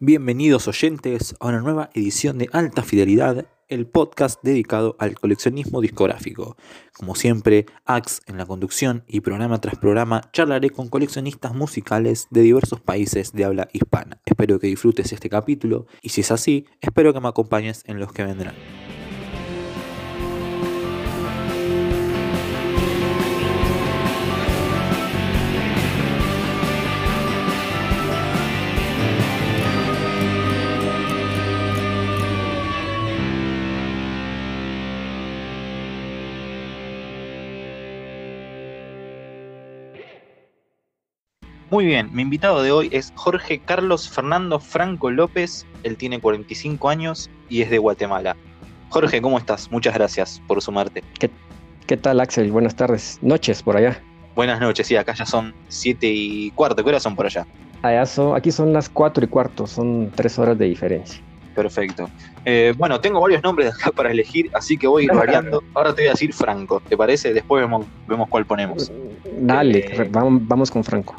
Bienvenidos oyentes a una nueva edición de Alta Fidelidad, el podcast dedicado al coleccionismo discográfico. Como siempre, Ax en la conducción y programa tras programa charlaré con coleccionistas musicales de diversos países de habla hispana. Espero que disfrutes este capítulo y si es así, espero que me acompañes en los que vendrán. Muy bien, mi invitado de hoy es Jorge Carlos Fernando Franco López. Él tiene 45 años y es de Guatemala. Jorge, ¿cómo estás? Muchas gracias por sumarte. ¿Qué, qué tal, Axel? Buenas tardes. Noches por allá. Buenas noches, sí, acá ya son 7 y cuarto. ¿Qué horas son por allá? Allá son, aquí son las 4 y cuarto, son 3 horas de diferencia. Perfecto. Eh, bueno, tengo varios nombres acá para elegir, así que voy a ir variando. Ahora te voy a decir Franco, ¿te parece? Después vemos, vemos cuál ponemos. Dale, Eh, vamos, vamos con Franco.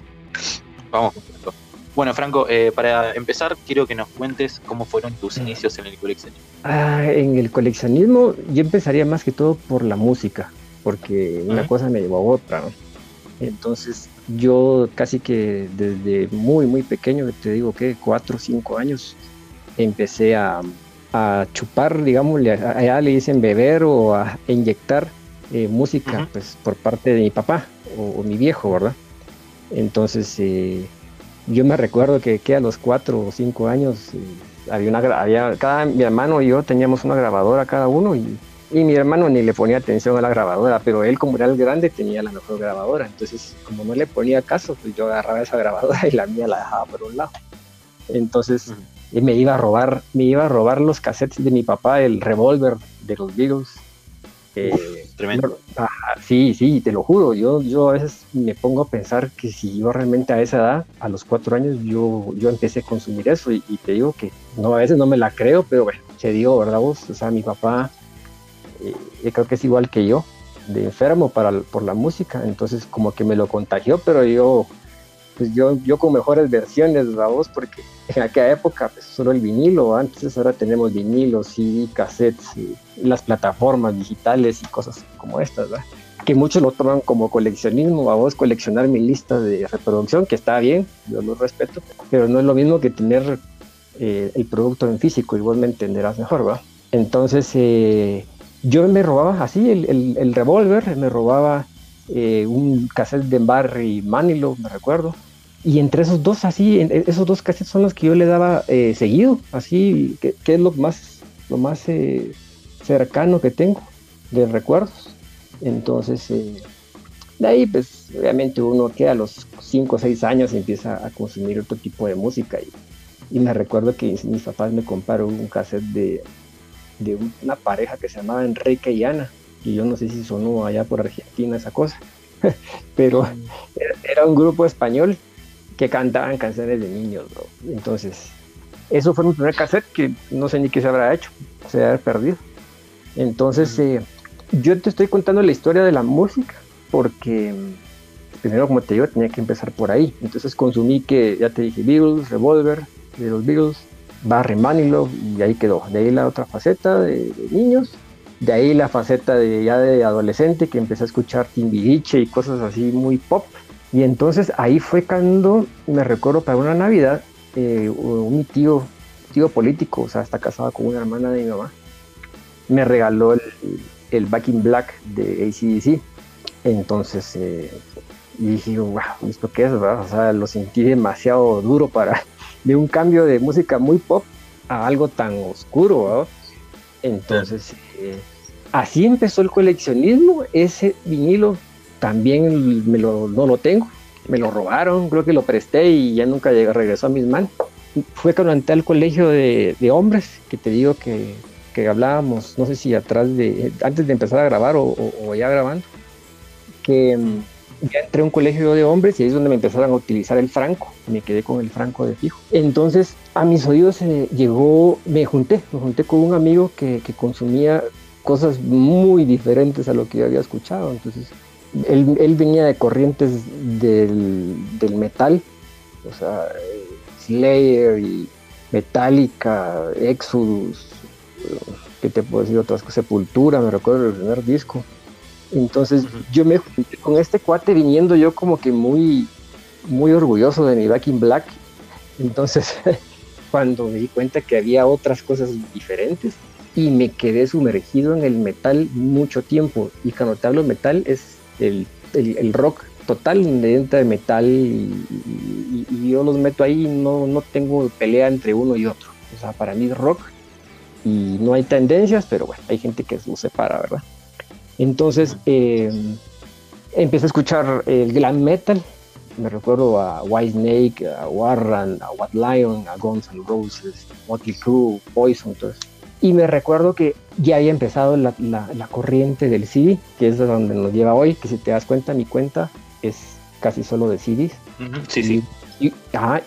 Vamos con. Bueno, Franco, eh, para empezar, quiero que nos cuentes cómo fueron tus inicios en el coleccionismo. Ah, en el coleccionismo yo empezaría más que todo por la música, porque una cosa me llevó a otra. ¿no? Entonces yo casi que desde muy, muy pequeño, te digo que 4 o 5 años, empecé a, a chupar, digamos, allá le dicen beber o a inyectar eh, música pues, por parte de mi papá o, o mi viejo, ¿verdad? Entonces eh, yo me recuerdo que, que a los 4 o 5 años eh, había una había, cada mi hermano y yo teníamos una grabadora cada uno y, y mi hermano ni le ponía atención a la grabadora, pero él como era el grande tenía la mejor grabadora, entonces como no le ponía caso, pues yo agarraba esa grabadora y la mía la dejaba por un lado. Entonces y me iba a robar, me iba a robar los cassettes de mi papá, el revólver de los Beatles. Eh, Tremendo. Ah, sí, sí, te lo juro. Yo, yo a veces me pongo a pensar que si yo realmente a esa edad, a los cuatro años, yo, yo empecé a consumir eso y, te digo que no, a veces no me la creo, pero bueno, se dio, ¿verdad vos? O sea, mi papá, eh, creo que es igual que yo, de enfermo para, por la música, entonces como que me lo contagió, pero yo, pues yo, yo con mejores versiones, ¿verdad vos? Porque en aquella época, pues solo el vinilo, antes ahora tenemos vinilos, CD, cassettes, y las plataformas digitales y cosas como estas, ¿verdad? Que muchos lo toman como coleccionismo, a vos coleccionar mi lista de reproducción, que está bien, yo lo respeto, pero no es lo mismo que tener eh, el producto en físico y vos me entenderás mejor, ¿va? Entonces, eh, yo me robaba así el, el revólver, me robaba eh, un cassette de Barry Manilow, me recuerdo, y entre esos dos, así, esos dos cassettes son los que yo le daba eh, seguido, así, que, es lo más, lo más eh, cercano que tengo de recuerdos. Entonces, de ahí, pues, obviamente uno que a los 5 o 6 años empieza a consumir otro tipo de música. Y, y me recuerdo que mis, papás me compraron un cassette de, de un- una pareja que se llamaba Enrique y Ana. Y yo no sé si sonó allá por Argentina esa cosa. Pero era, un grupo español que cantaban canciones de niños. Entonces, eso fue mi primer cassette que no sé ni qué se habrá hecho, se haber perdido. Entonces, eh, yo te estoy contando la historia de la música porque mm, primero, como te digo, tenía que empezar por ahí. Entonces consumí que, ya te dije, Beatles, Revolver, de los Beatles, Barry Manilow, y ahí quedó. De ahí la otra faceta de, de niños. De ahí la faceta de ya de adolescente que empecé a escuchar Timbiriche y cosas así muy pop. Y entonces ahí fue cuando me recuerdo para una Navidad, eh, un tío, tío político, o sea, está casado con una hermana de mi mamá, me regaló el, el Back Black de ACDC. Entonces eh, dije, wow, ¿esto qué es? verdad? O sea, lo sentí demasiado duro para, de un cambio de música muy pop a algo tan oscuro, ¿verdad? Entonces, así empezó el coleccionismo. Ese vinilo también me lo, no lo tengo. Me lo robaron, creo que lo presté y ya nunca llegó, regresó a mis manos. Fue cuando entré al colegio de, hombres, que te digo que, que hablábamos, no sé si atrás de, antes de empezar a grabar o ya grabando, que mm, ya entré a un colegio de hombres y ahí es donde me empezaron a utilizar el franco. Me quedé con el franco de fijo. Entonces a mis oídos se llegó, me junté, me junté con un amigo que, consumía cosas muy diferentes a lo que yo había escuchado. Entonces él, venía de corrientes del, del metal, o sea, Slayer y Metallica, Exodus, ¿qué te puedo decir? Otras cosas, Sepultura, me recuerdo el primer disco. Entonces yo me con este cuate viniendo yo como que muy, muy orgulloso de mi Back in Black. Entonces cuando me di cuenta que había otras cosas diferentes y me quedé sumergido en el metal mucho tiempo. Y cuando te hablo metal es el, el, rock total dentro de metal y, yo los meto ahí no, no tengo pelea entre uno y otro. O sea, para mí es rock y no hay tendencias, pero bueno, hay gente que lo separa, ¿verdad? Entonces eh, empecé a escuchar el glam metal. Me recuerdo a White Snake, a Warren, a White Lion, a Guns N' Roses, Motley Crue, Poison, entonces. Y me recuerdo que ya había empezado la, la, corriente del CD, que es donde nos lleva hoy, que si te das cuenta, mi cuenta es casi solo de CDs. Sí, sí. Y,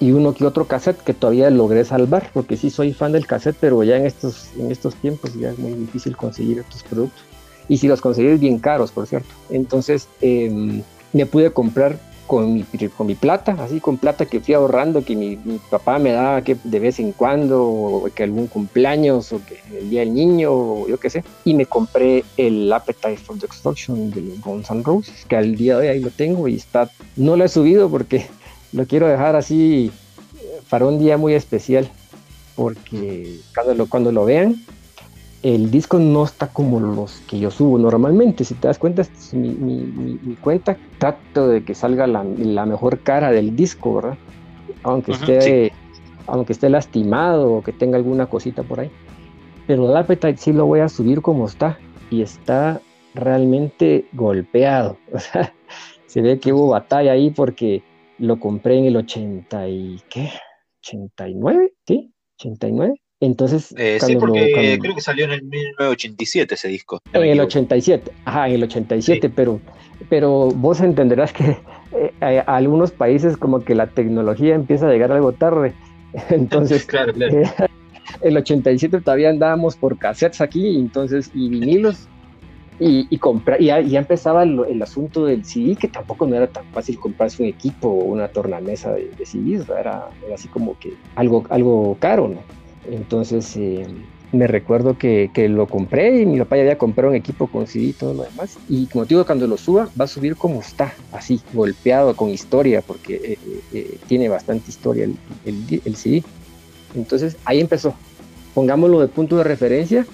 y uno que otro cassette que todavía logré salvar, porque sí soy fan del cassette, pero ya en estos, en estos tiempos ya es muy difícil conseguir estos productos y si los conseguís bien caros, por cierto. Entonces em, me pude comprar con mi, con mi plata, así con plata que fui ahorrando, que mi, papá me daba que de vez en cuando, o que algún cumpleaños, o que el día del niño, o yo qué sé. Y me compré el Appetite for Destruction de los Guns N' Roses, que al día de hoy ahí lo tengo y está, no lo he subido porque lo quiero dejar así eh, para un día muy especial, porque cuando lo, cuando lo vean, el disco no está como los que yo subo normalmente. Si te das cuenta, es mi, mi, cuenta. Trato de que salga la, mejor cara del disco, ¿verdad? Aunque, esté, aunque esté lastimado o que tenga alguna cosita por ahí. Pero el Appetite sí lo voy a subir como está. Y está realmente golpeado. O sea, se ve que hubo batalla ahí porque lo compré en el 80 y... ¿Qué? ¿89? ¿Sí? ¿89? Entonces, eh, sí, porque creo que salió en el 1987 ese disco. En el 87, ajá, en el 87, pero, pero vos entenderás que eh, a, algunos países como que la tecnología empieza a llegar algo tarde. Entonces, claro, claro. Eh, el 87 todavía andábamos por cassettes aquí, entonces, y vinilos, y, y, y ya, empezaba el, asunto del CD, que tampoco no era tan fácil comprarse un equipo o una tornamesa de, de CDs, era, era, así como que algo, algo caro, ¿no? Entonces eh, me recuerdo que, lo compré y mi papá ya había comprado un equipo con CD y todo lo demás. Y como te digo, cuando lo suba, va a subir como está, así, golpeado con historia, porque eh, eh, tiene bastante historia el, el, CD. Entonces ahí empezó. Pongámoslo de punto de referencia,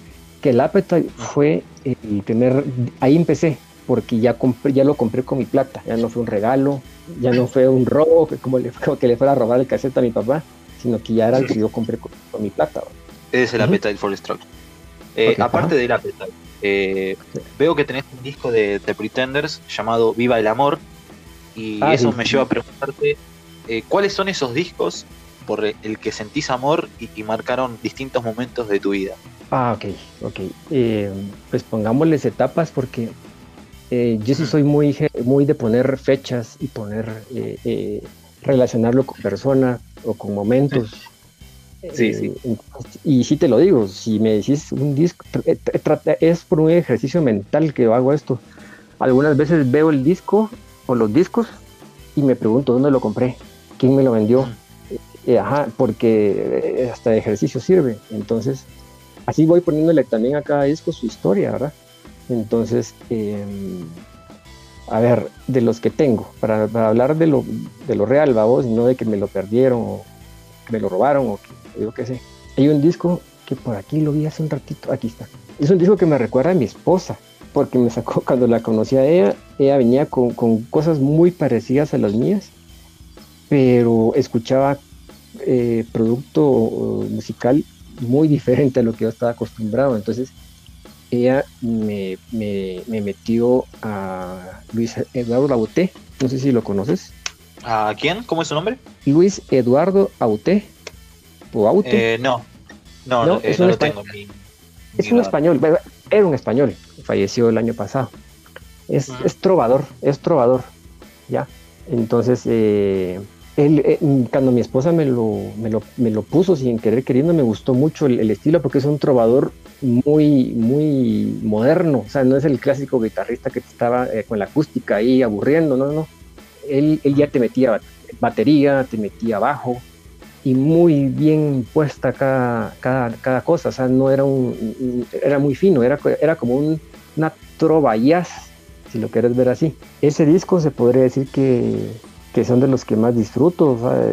que el Appetite fue el primer, ahí empecé, porque ya, compré, ya lo compré con mi plata, ya no fue un regalo, ya no fue un robo, como, le, como que le fuera a robar el cassette a mi papá, sino que ya era el que yo compré con, mi plata. Es el Appetite for Destruction. Eh, aparte del Appetite, eh, veo que tenés un disco de The Pretenders llamado Viva el Amor, y ah, eso me lleva a preguntarte eh, cuáles son esos discos por el que sentís amor y, marcaron distintos momentos de tu vida. Ah, ok, ok. pues pongámosles etapas porque yo sí soy muy, muy de poner fechas y poner, relacionarlo con personas, o con momentos. Sí, sí. Eh, y sí te lo digo, si me decís un disco, eh, es por un ejercicio mental que hago esto. Algunas veces veo el disco o los discos y me pregunto dónde lo compré, quién me lo vendió. Eh, ajá, porque hasta de ejercicio sirve. Entonces, así voy poniéndole también a cada disco su historia, ¿verdad? Entonces, em, a ver, de los que tengo, para, hablar de lo, de lo real, vos, no de que me lo perdieron o me lo robaron o que yo qué sé. Hay un disco que por aquí lo vi hace un ratito, aquí está. Es un disco que me recuerda a mi esposa, porque me sacó cuando la conocí a ella, ella venía con, con cosas muy parecidas a las mías, pero escuchaba eh, producto musical muy diferente a lo que yo estaba acostumbrado. Entonces, ella me, metió a Luis Eduardo Auté, no sé si lo conoces. ¿A quién? ¿Cómo es su nombre? Luis Eduardo Auté. ¿O Auté? Eh, no, no, no, es un lo tengo. es un español, era un español, falleció el año pasado. Es, es trovador, es trovador, ¿ya? Entonces, eh, eh, cuando mi esposa me lo, me lo, puso sin querer queriendo, me gustó mucho el, estilo porque es un trovador muy, muy moderno. O sea, no es el clásico guitarrista que estaba eh, con la acústica ahí aburriendo, no, no. Él, él, ya te metía batería, te metía bajo, y muy bien puesta cada, cada, cada, cosa, o sea, no era un, era muy fino, era, era como un, una trova si lo quieres ver así. Ese disco se podría decir que, que son de los que más disfruto, o sea,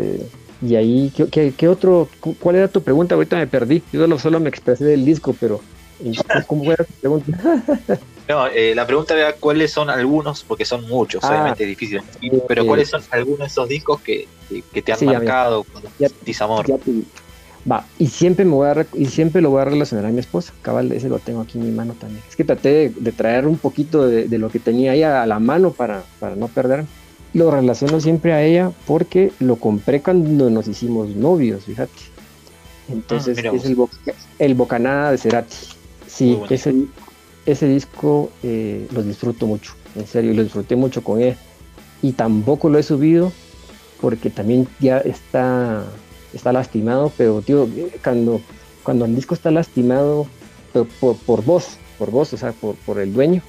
y ahí, ¿qué, ¿qué, otro, cuál era tu pregunta? Ahorita me perdí, yo solo, solo me expresé del disco, pero ¿cómo era tu pregunta? No, eh, la pregunta era cuáles son algunos, porque son muchos, ah, obviamente es difícil, pero cuáles son algunos de esos discos que, que te han marcado cuando amor. Va, y siempre me voy a y siempre lo voy a relacionar a mi esposa, cabal, ese lo tengo aquí en mi mano también. Es que traté de, traer un poquito de, de, lo que tenía ahí a la mano para, para no perder. Lo relaciono siempre a ella porque lo compré cuando nos hicimos novios, fíjate. Entonces ah, es el, el Bocanada de Cerati. Sí, ese, ese disco eh, lo disfruto mucho, en serio, lo disfruté mucho con él. Y tampoco lo he subido porque también ya está, está lastimado, pero tío, cuando, cuando el disco está lastimado por, por, vos, por vos, o sea, por, por el dueño,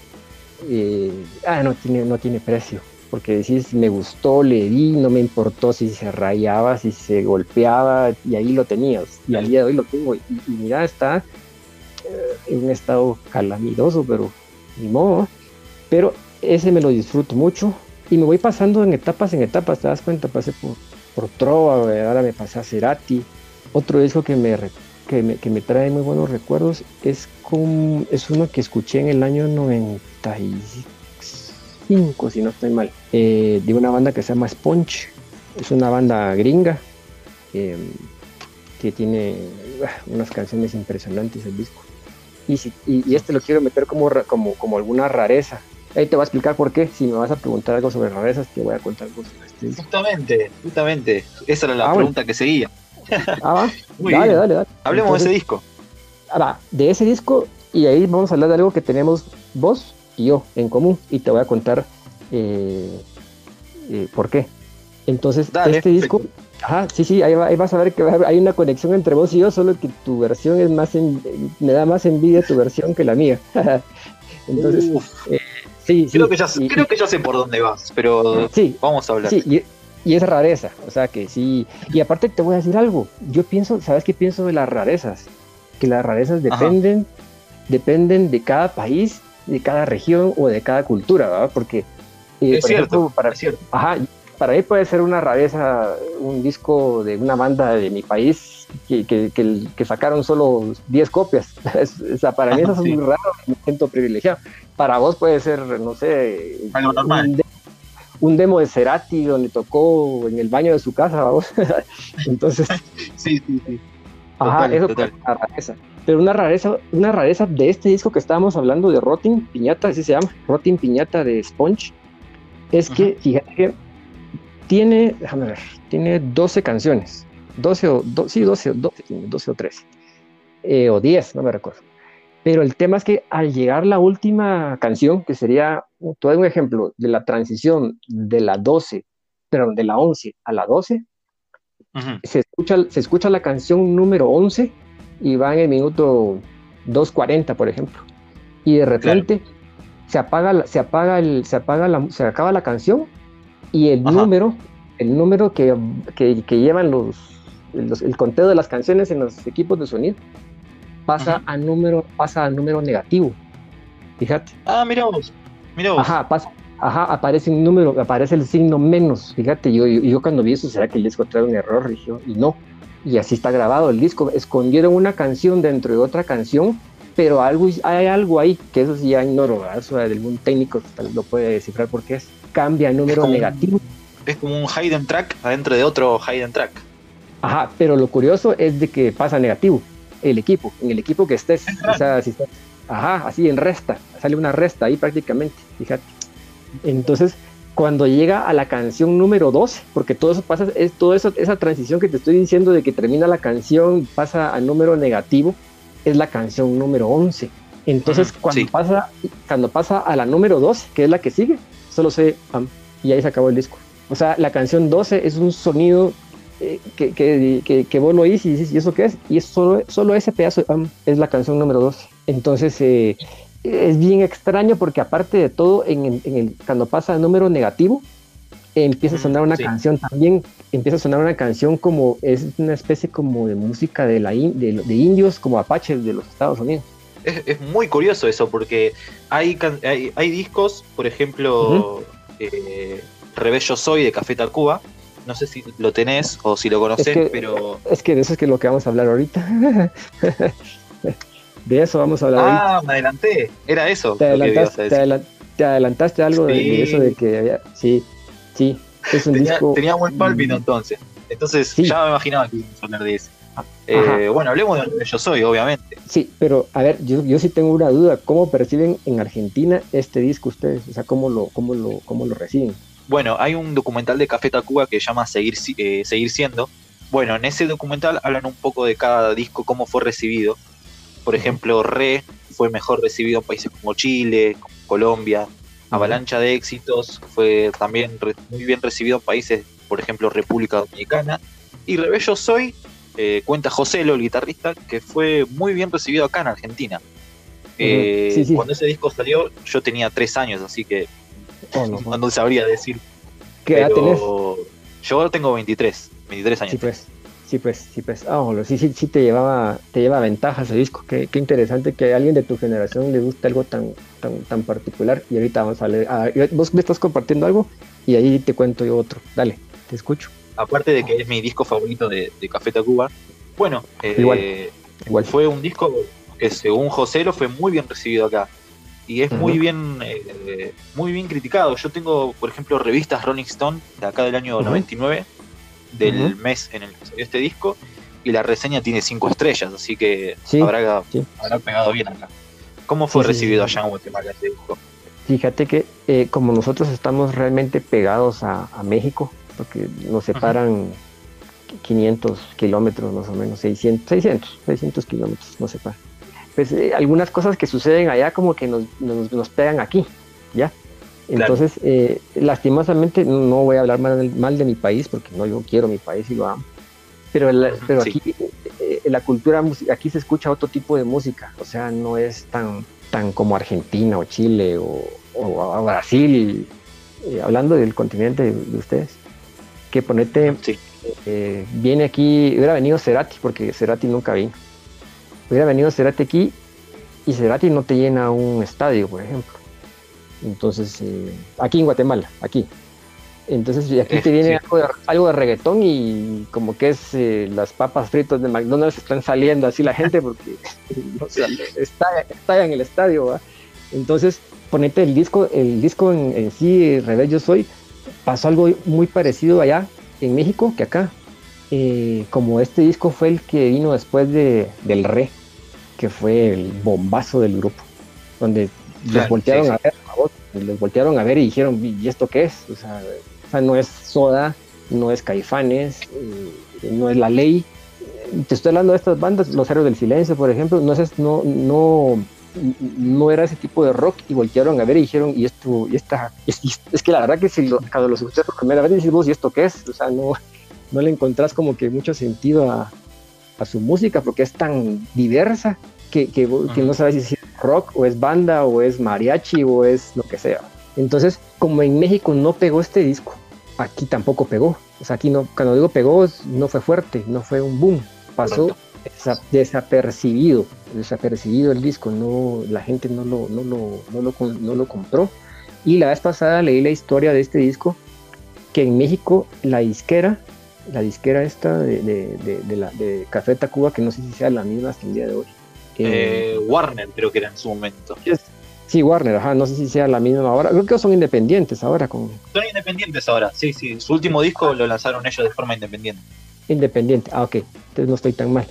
eh, ah, no tiene, no tiene precio. Porque decís, me gustó, le di, no me importó si se rayaba, si se golpeaba, y ahí lo tenías. Y al día de hoy lo tengo. y mira, está en un estado calamitoso, pero ni modo. Pero ese me lo disfruto mucho y me voy pasando en etapas, en etapas, te das cuenta, pasé por, por Trova, ahora me pasé a Cerati. Otro disco que me, que me, que me trae muy buenos recuerdos es, con, es uno que escuché en el año 95, si no estoy mal, eh, de una banda que se llama Sponge. Es una banda gringa eh, que tiene ah, unas canciones impresionantes el disco y, este lo quiero meter como, como, como alguna rareza. Ahí te voy a explicar por qué. Si me vas a preguntar algo sobre rarezas, te voy a contar algo sobre este. Justamente, justamente. Esa era la ah, pregunta que seguía. Ah, va. dale, dale, dale, Hablemos de ese disco. Ah, va, de ese disco, y ahí vamos a hablar de algo que tenemos vos y yo en común. Y te voy a contar eh, eh, por qué. Entonces, este disco. Ajá, sí, sí, ahí, vas a ver que hay una conexión entre vos y yo, solo que tu versión es más, me da más envidia tu versión que la mía. Entonces, eh, sí, creo, que ya, creo que ya sé por dónde vas, pero sí, vamos a hablar. Sí, y, es rareza, o sea que sí. Y aparte te voy a decir algo, yo pienso, ¿sabes qué pienso de las rarezas? Que las rarezas dependen, dependen de cada país, de cada región o de cada cultura, ¿verdad? Porque, eh, es, cierto, para, es cierto. Ajá, para mí puede ser una rareza un disco de una banda de mi país que, que, sacaron solo 10 copias. o sea, para mí eso es muy raro, me siento privilegiado. Para vos puede ser, no sé, Un, demo de Cerati donde tocó en el baño de su casa, vos. Entonces, sí, sí, sí. Ajá, eso es una rareza. Pero una rareza, una rareza de este disco que estábamos hablando de Rotting Piñata, así se llama, Rotting Piñata de Sponge, es que, fíjate que tiene, déjame ver, tiene 12 canciones. 12 o, sí, 12, 12, 12 o 13. Eh, o 10, no me recuerdo. Pero el tema es que al llegar la última canción, que sería, todo un ejemplo de la transición de la 12, perdón, de la 11 a la 12, se, escucha, se escucha la canción número 11 y va en el minuto 2.40, por ejemplo. Y de repente se, apaga, se, apaga el, se, apaga la, se acaba la canción y el número, el número que, que, llevan los, el conteo de las canciones en los equipos de sonido pasa a número, pasa al número negativo. Fíjate. Ah, mira vos, mira Ajá, pasa, ajá, aparece un número, aparece el signo menos. Fíjate, yo, yo, cuando vi eso, ¿será que disco trae un error? Y, y no. Y así está grabado el disco. Escondieron una canción dentro de otra canción, pero algo, hay algo ahí, que eso sí ya ignoro, Eso del mundo técnico lo puede descifrar porque es cambia el número negativo. Es como un hidden track adentro de otro hidden track. Ajá, pero lo curioso es de que pasa negativo el equipo, en el equipo que estés. O sea, si ajá, así en resta, sale una resta ahí prácticamente, fíjate. Entonces, cuando llega a la canción número 12, porque todo eso pasa, es eso, esa transición que te estoy diciendo de que termina la canción, pasa al número negativo, es la canción número 11. Entonces, cuando, pasa, cuando pasa a la número 12, que es la que sigue, solo sé pam, y ahí se acabó el disco. O sea, la canción 12 es un sonido eh, que, que, que, vos lo oís y dices, ¿y eso qué es? Y es solo, solo ese pedazo de es la canción número 12. Entonces, eh, es bien extraño porque aparte de todo, en, en el, cuando pasa el número negativo, empieza a sonar una canción también, empieza a sonar una canción como, es una especie como de música de, la de, indios, como apaches de los Estados Unidos. Es, muy curioso eso, porque hay, hay, discos, por ejemplo, eh, Rebello Soy de Café Tacuba, no sé si lo tenés o si lo conocés, pero... Es que de eso es que lo que vamos a hablar ahorita. de eso vamos a hablar Ah, me adelanté, era eso. Te adelantaste, algo de, eso de que había... Sí, sí, es un tenía, disco... Tenía buen pálpito entonces. Entonces ya me imaginaba que íbamos a hablar de ese. Eh, bueno, hablemos de lo que yo soy, obviamente. Sí, pero a ver, yo, yo sí tengo una duda. ¿Cómo perciben en Argentina este disco ustedes? O sea, ¿cómo lo, cómo lo, cómo lo reciben? Bueno, hay un documental de Café Tacuba que se llama Seguir, eh, Seguir Siendo. Bueno, en ese documental hablan un poco de cada disco, cómo fue recibido. Por ejemplo, Re fue mejor recibido en países como Chile, Colombia. Avalancha de éxitos fue también muy bien recibido en países, por ejemplo, República Dominicana. Y Rebello Soy, eh, cuenta José, el guitarrista, que fue muy bien recibido acá en Argentina. Eh, cuando ese disco salió, yo tenía tres años, así que oh, no, sabría decir. ¿Qué edad tenés? Yo tengo 23, 23 años. Sí, pues. Sí, pues, sí, pues. Ah, sí, sí, sí te llevaba, te lleva ventaja ese disco. Qué, qué, interesante que a alguien de tu generación le guste algo tan, tan, tan particular. Y ahorita vamos a leer. Ah, vos me estás compartiendo algo y ahí te cuento yo otro. Dale, te escucho. Aparte de que es mi disco favorito de, de Café Tacuba. Bueno, eh, igual, fue un disco que según José lo fue muy bien recibido acá y es muy bien eh, muy bien criticado. Yo tengo, por ejemplo, revistas Rolling Stone de acá del año 99, del mes en el que salió este disco, y la reseña tiene cinco estrellas, así que habrá, pegado bien acá. ¿Cómo fue recibido allá en Guatemala este disco? Fíjate que eh, como nosotros estamos realmente pegados a, México, porque nos separan 500 kilómetros más o menos, 600, 600, 600 kilómetros nos separan pues eh, algunas cosas que suceden allá como que nos, nos, pegan aquí, ¿ya? Entonces, eh, lastimosamente no voy a hablar mal, mal, de mi país porque no, yo quiero mi país y lo amo. Pero, pero aquí eh, la cultura, aquí se escucha otro tipo de música, o sea, no es tan, tan como Argentina o Chile o, o, Brasil, hablando del continente de, ustedes, que ponete, viene aquí, hubiera venido Cerati, porque Cerati nunca vino. Hubiera venido Cerati aquí y Cerati no te llena un estadio, por ejemplo. Entonces, eh, aquí en Guatemala, aquí. Entonces, aquí te viene algo, de, reggaetón y como que es eh, las papas fritas de McDonald's están saliendo así la gente porque está, en el estadio. Entonces, ponete el disco, el disco en, sí, Rebel Yo Soy, pasó algo muy parecido allá en México que acá. Eh, como este disco fue el que vino después de, del Re, que fue el bombazo del grupo, donde los voltearon a ver, los voltearon a ver y dijeron, ¿y esto qué es? O sea, no es Soda, no es Caifanes, eh, no es La Ley. Te estoy hablando de estas bandas, Los Héroes del Silencio, por ejemplo, no, es, no, no, no era ese tipo de rock y voltearon a ver y dijeron, y esto, y esta, es, que la verdad que si cuando los escuchas por primera vez dices vos, ¿y esto qué es? O sea, no, no le encontrás como que mucho sentido a, a su música porque es tan diversa que, que, no sabes si es rock o es banda o es mariachi o es lo que sea. Entonces, como en México no pegó este disco, aquí tampoco pegó. O sea, aquí no, cuando digo pegó, no fue fuerte, no fue un boom. Pasó desapercibido, desapercibido el disco, no, la gente no lo, no, lo, no, lo, no lo compró. Y la vez pasada leí la historia de este disco, que en México la disquera la disquera esta de, de, la, de Café Tacuba, que no sé si sea la misma hasta el día de hoy. Eh, Warner creo que era en su momento. Sí, Warner, ajá, no sé si sea la misma ahora. Creo que son independientes ahora. Con... Son independientes ahora, sí, sí. Su último disco lo lanzaron ellos de forma independiente. Independiente, ah, ok. Entonces no estoy tan mal.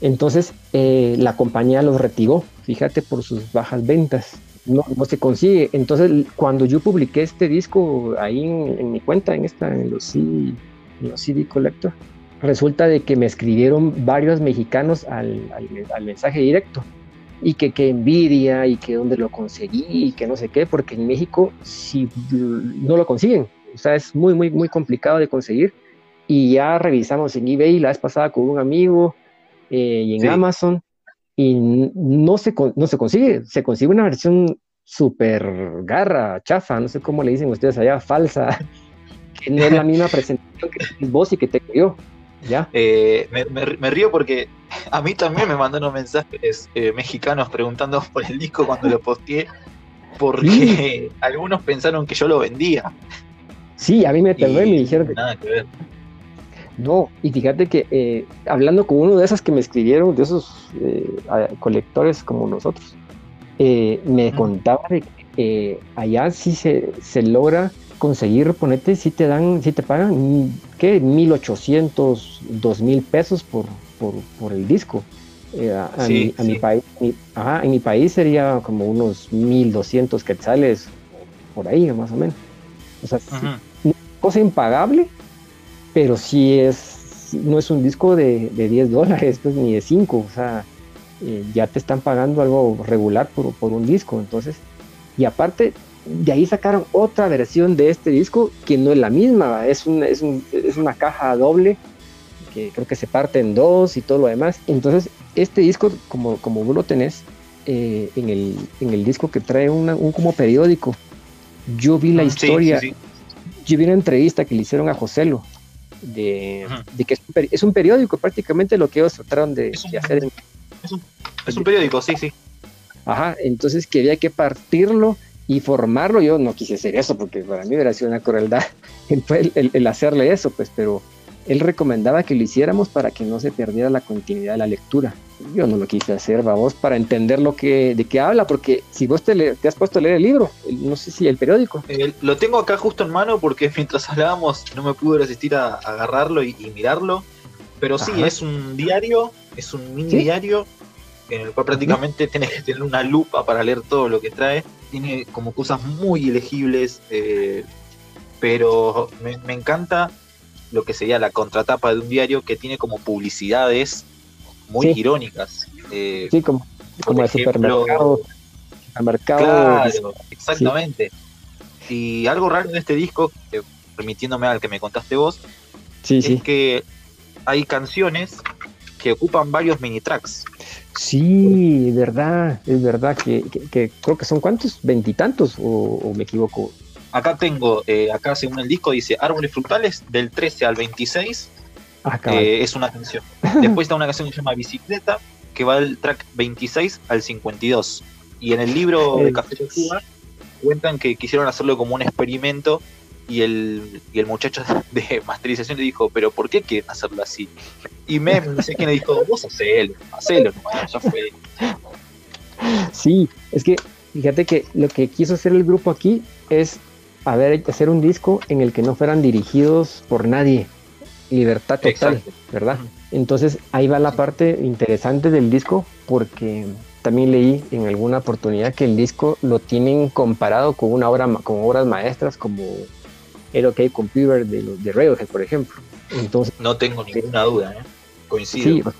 Entonces eh, la compañía los retiró, fíjate, por sus bajas ventas. No, no se consigue. Entonces, cuando yo publiqué este disco ahí en, mi cuenta, en esta, en los sí los CD Collector, resulta de que me escribieron varios mexicanos al, mensaje directo y que, qué envidia y que dónde lo conseguí y que no sé qué, porque en México si no lo consiguen, o sea, es muy, muy, muy complicado de conseguir. Y ya revisamos en eBay la vez pasada con un amigo eh, y en Amazon y no se, no se consigue, se consigue una versión súper garra, chafa, no sé cómo le dicen ustedes allá, falsa, no es la misma presentación que vos y que tengo yo. ¿Ya? Eh, me, río porque a mí también me mandaron mensajes eh, mexicanos preguntando por el disco cuando lo posteé, porque algunos pensaron que yo lo vendía. Sí, a mí me tardó y me dijeron que... Nada que ver. No, y fíjate que eh, hablando con uno de esas que me escribieron, de esos colectores como nosotros, me contaba de que allá sí se, se logra conseguir, ponete, si te dan, si te pagan, ¿qué? 1800, 2000 pesos por, por, el disco. Eh, a, mi, país, en mi país sería como unos 1200 quetzales, por ahí más o menos. O sea, cosa impagable, pero sí es, no es un disco de, de 10 dólares, pues, ni de 5, o sea, eh, ya te están pagando algo regular por, por un disco, entonces, y aparte de ahí sacaron otra versión de este disco que no es la misma, es, es, una caja doble que creo que se parte en dos y todo lo demás. Entonces, este disco, como, como vos lo tenés, eh, en, el, en el disco que trae un como periódico, yo vi la ah, historia, yo vi una entrevista que le hicieron a Joselo, de, de que es un, periódico prácticamente lo que ellos trataron de, hacer. es un periódico, sí, sí. Ajá, entonces que había que partirlo y formarlo. Yo no quise hacer eso porque para mí hubiera sido una crueldad el, hacerle eso, pues, pero él recomendaba que lo hiciéramos para que no se perdiera la continuidad de la lectura. Yo no lo quise hacer, vamos, para entender lo que, de qué habla, porque si vos te, te has puesto a leer el libro, no sé si el periódico. lo tengo acá justo en mano porque mientras hablábamos no me pude resistir a, agarrarlo y, mirarlo, pero sí, es un diario, es un mini diario en el cual prácticamente tienes que tener una lupa para leer todo lo que trae. Tiene como cosas muy elegibles, eh, pero me, encanta lo que sería la contratapa de un diario que tiene como publicidades muy irónicas. Eh, sí, como, como el supermercado. Claro, exactamente. Y algo raro en este disco, permitiéndome al que me contaste vos, es que hay canciones que ocupan varios mini tracks. Sí, es verdad, es verdad que, creo que son cuántos, veintitantos o, me equivoco. Acá tengo, eh, acá según el disco dice Árboles Frutales del 13 al 26. Ah, eh, es una canción. Después está una canción que se llama Bicicleta, que va del track 26 al 52. Y en el libro de Café de Cuba cuentan que quisieron hacerlo como un experimento y el, y el muchacho de masterización le dijo, pero ¿por qué quieren hacerlo así? Y me no sé quién le dijo, vos hacelo, hacelo, ya fue. Sí, es que fíjate que lo que quiso hacer el grupo aquí es hacer un disco en el que no fueran dirigidos por nadie. Libertad total, ¿verdad? Entonces ahí va la parte interesante del disco porque también leí en alguna oportunidad que el disco lo tienen comparado con una obra con obras maestras como el OK Computer de, de Radiohead, por ejemplo. Entonces, no tengo ninguna duda, ¿eh? coincido. Sí,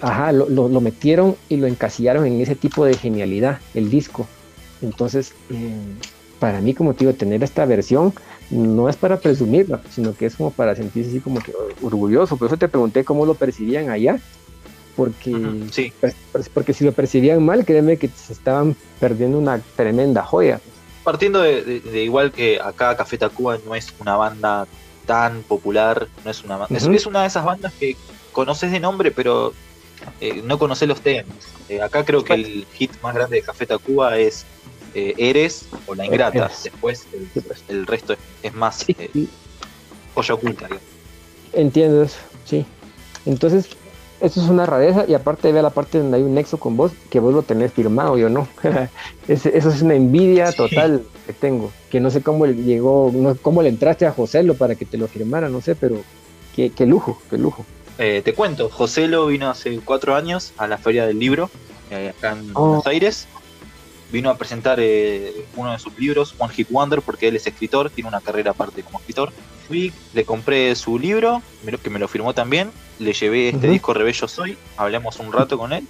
ajá, lo, metieron y lo encasillaron en ese tipo de genialidad, el disco. Entonces, eh, para mí, como te digo, tener esta versión no es para presumirla, sino que es como para sentirse así como que orgulloso. Por eso te pregunté cómo lo percibían allá, porque, sí. Pues, pues, porque si lo percibían mal, créeme que se estaban perdiendo una tremenda joya partiendo de, igual que acá Café Tacuba no es una banda tan popular, no es una es, una de esas bandas que conoces de nombre, pero eh, no conoces los temas. Eh, acá creo que el hit más grande de Café Tacuba es eh, Eres o La Ingrata. Después el, resto es, más eh, oculta. Entiendo eso, sí. Entonces, eso es una rareza y aparte ve la parte donde hay un nexo con vos que vos lo tenés firmado yo no. Eso es una envidia total que tengo que no sé cómo le llegó no, cómo le entraste a Joselo para que te lo firmara no sé pero qué, lujo qué lujo. Eh, te cuento Joselo vino hace cuatro años a la feria del libro eh, acá en oh. Buenos Aires vino a presentar eh, uno de sus libros One Hit Wonder porque él es escritor tiene una carrera aparte como escritor fui le compré su libro que me lo firmó también le llevé este disco Rebello Soy, hablamos un rato con él,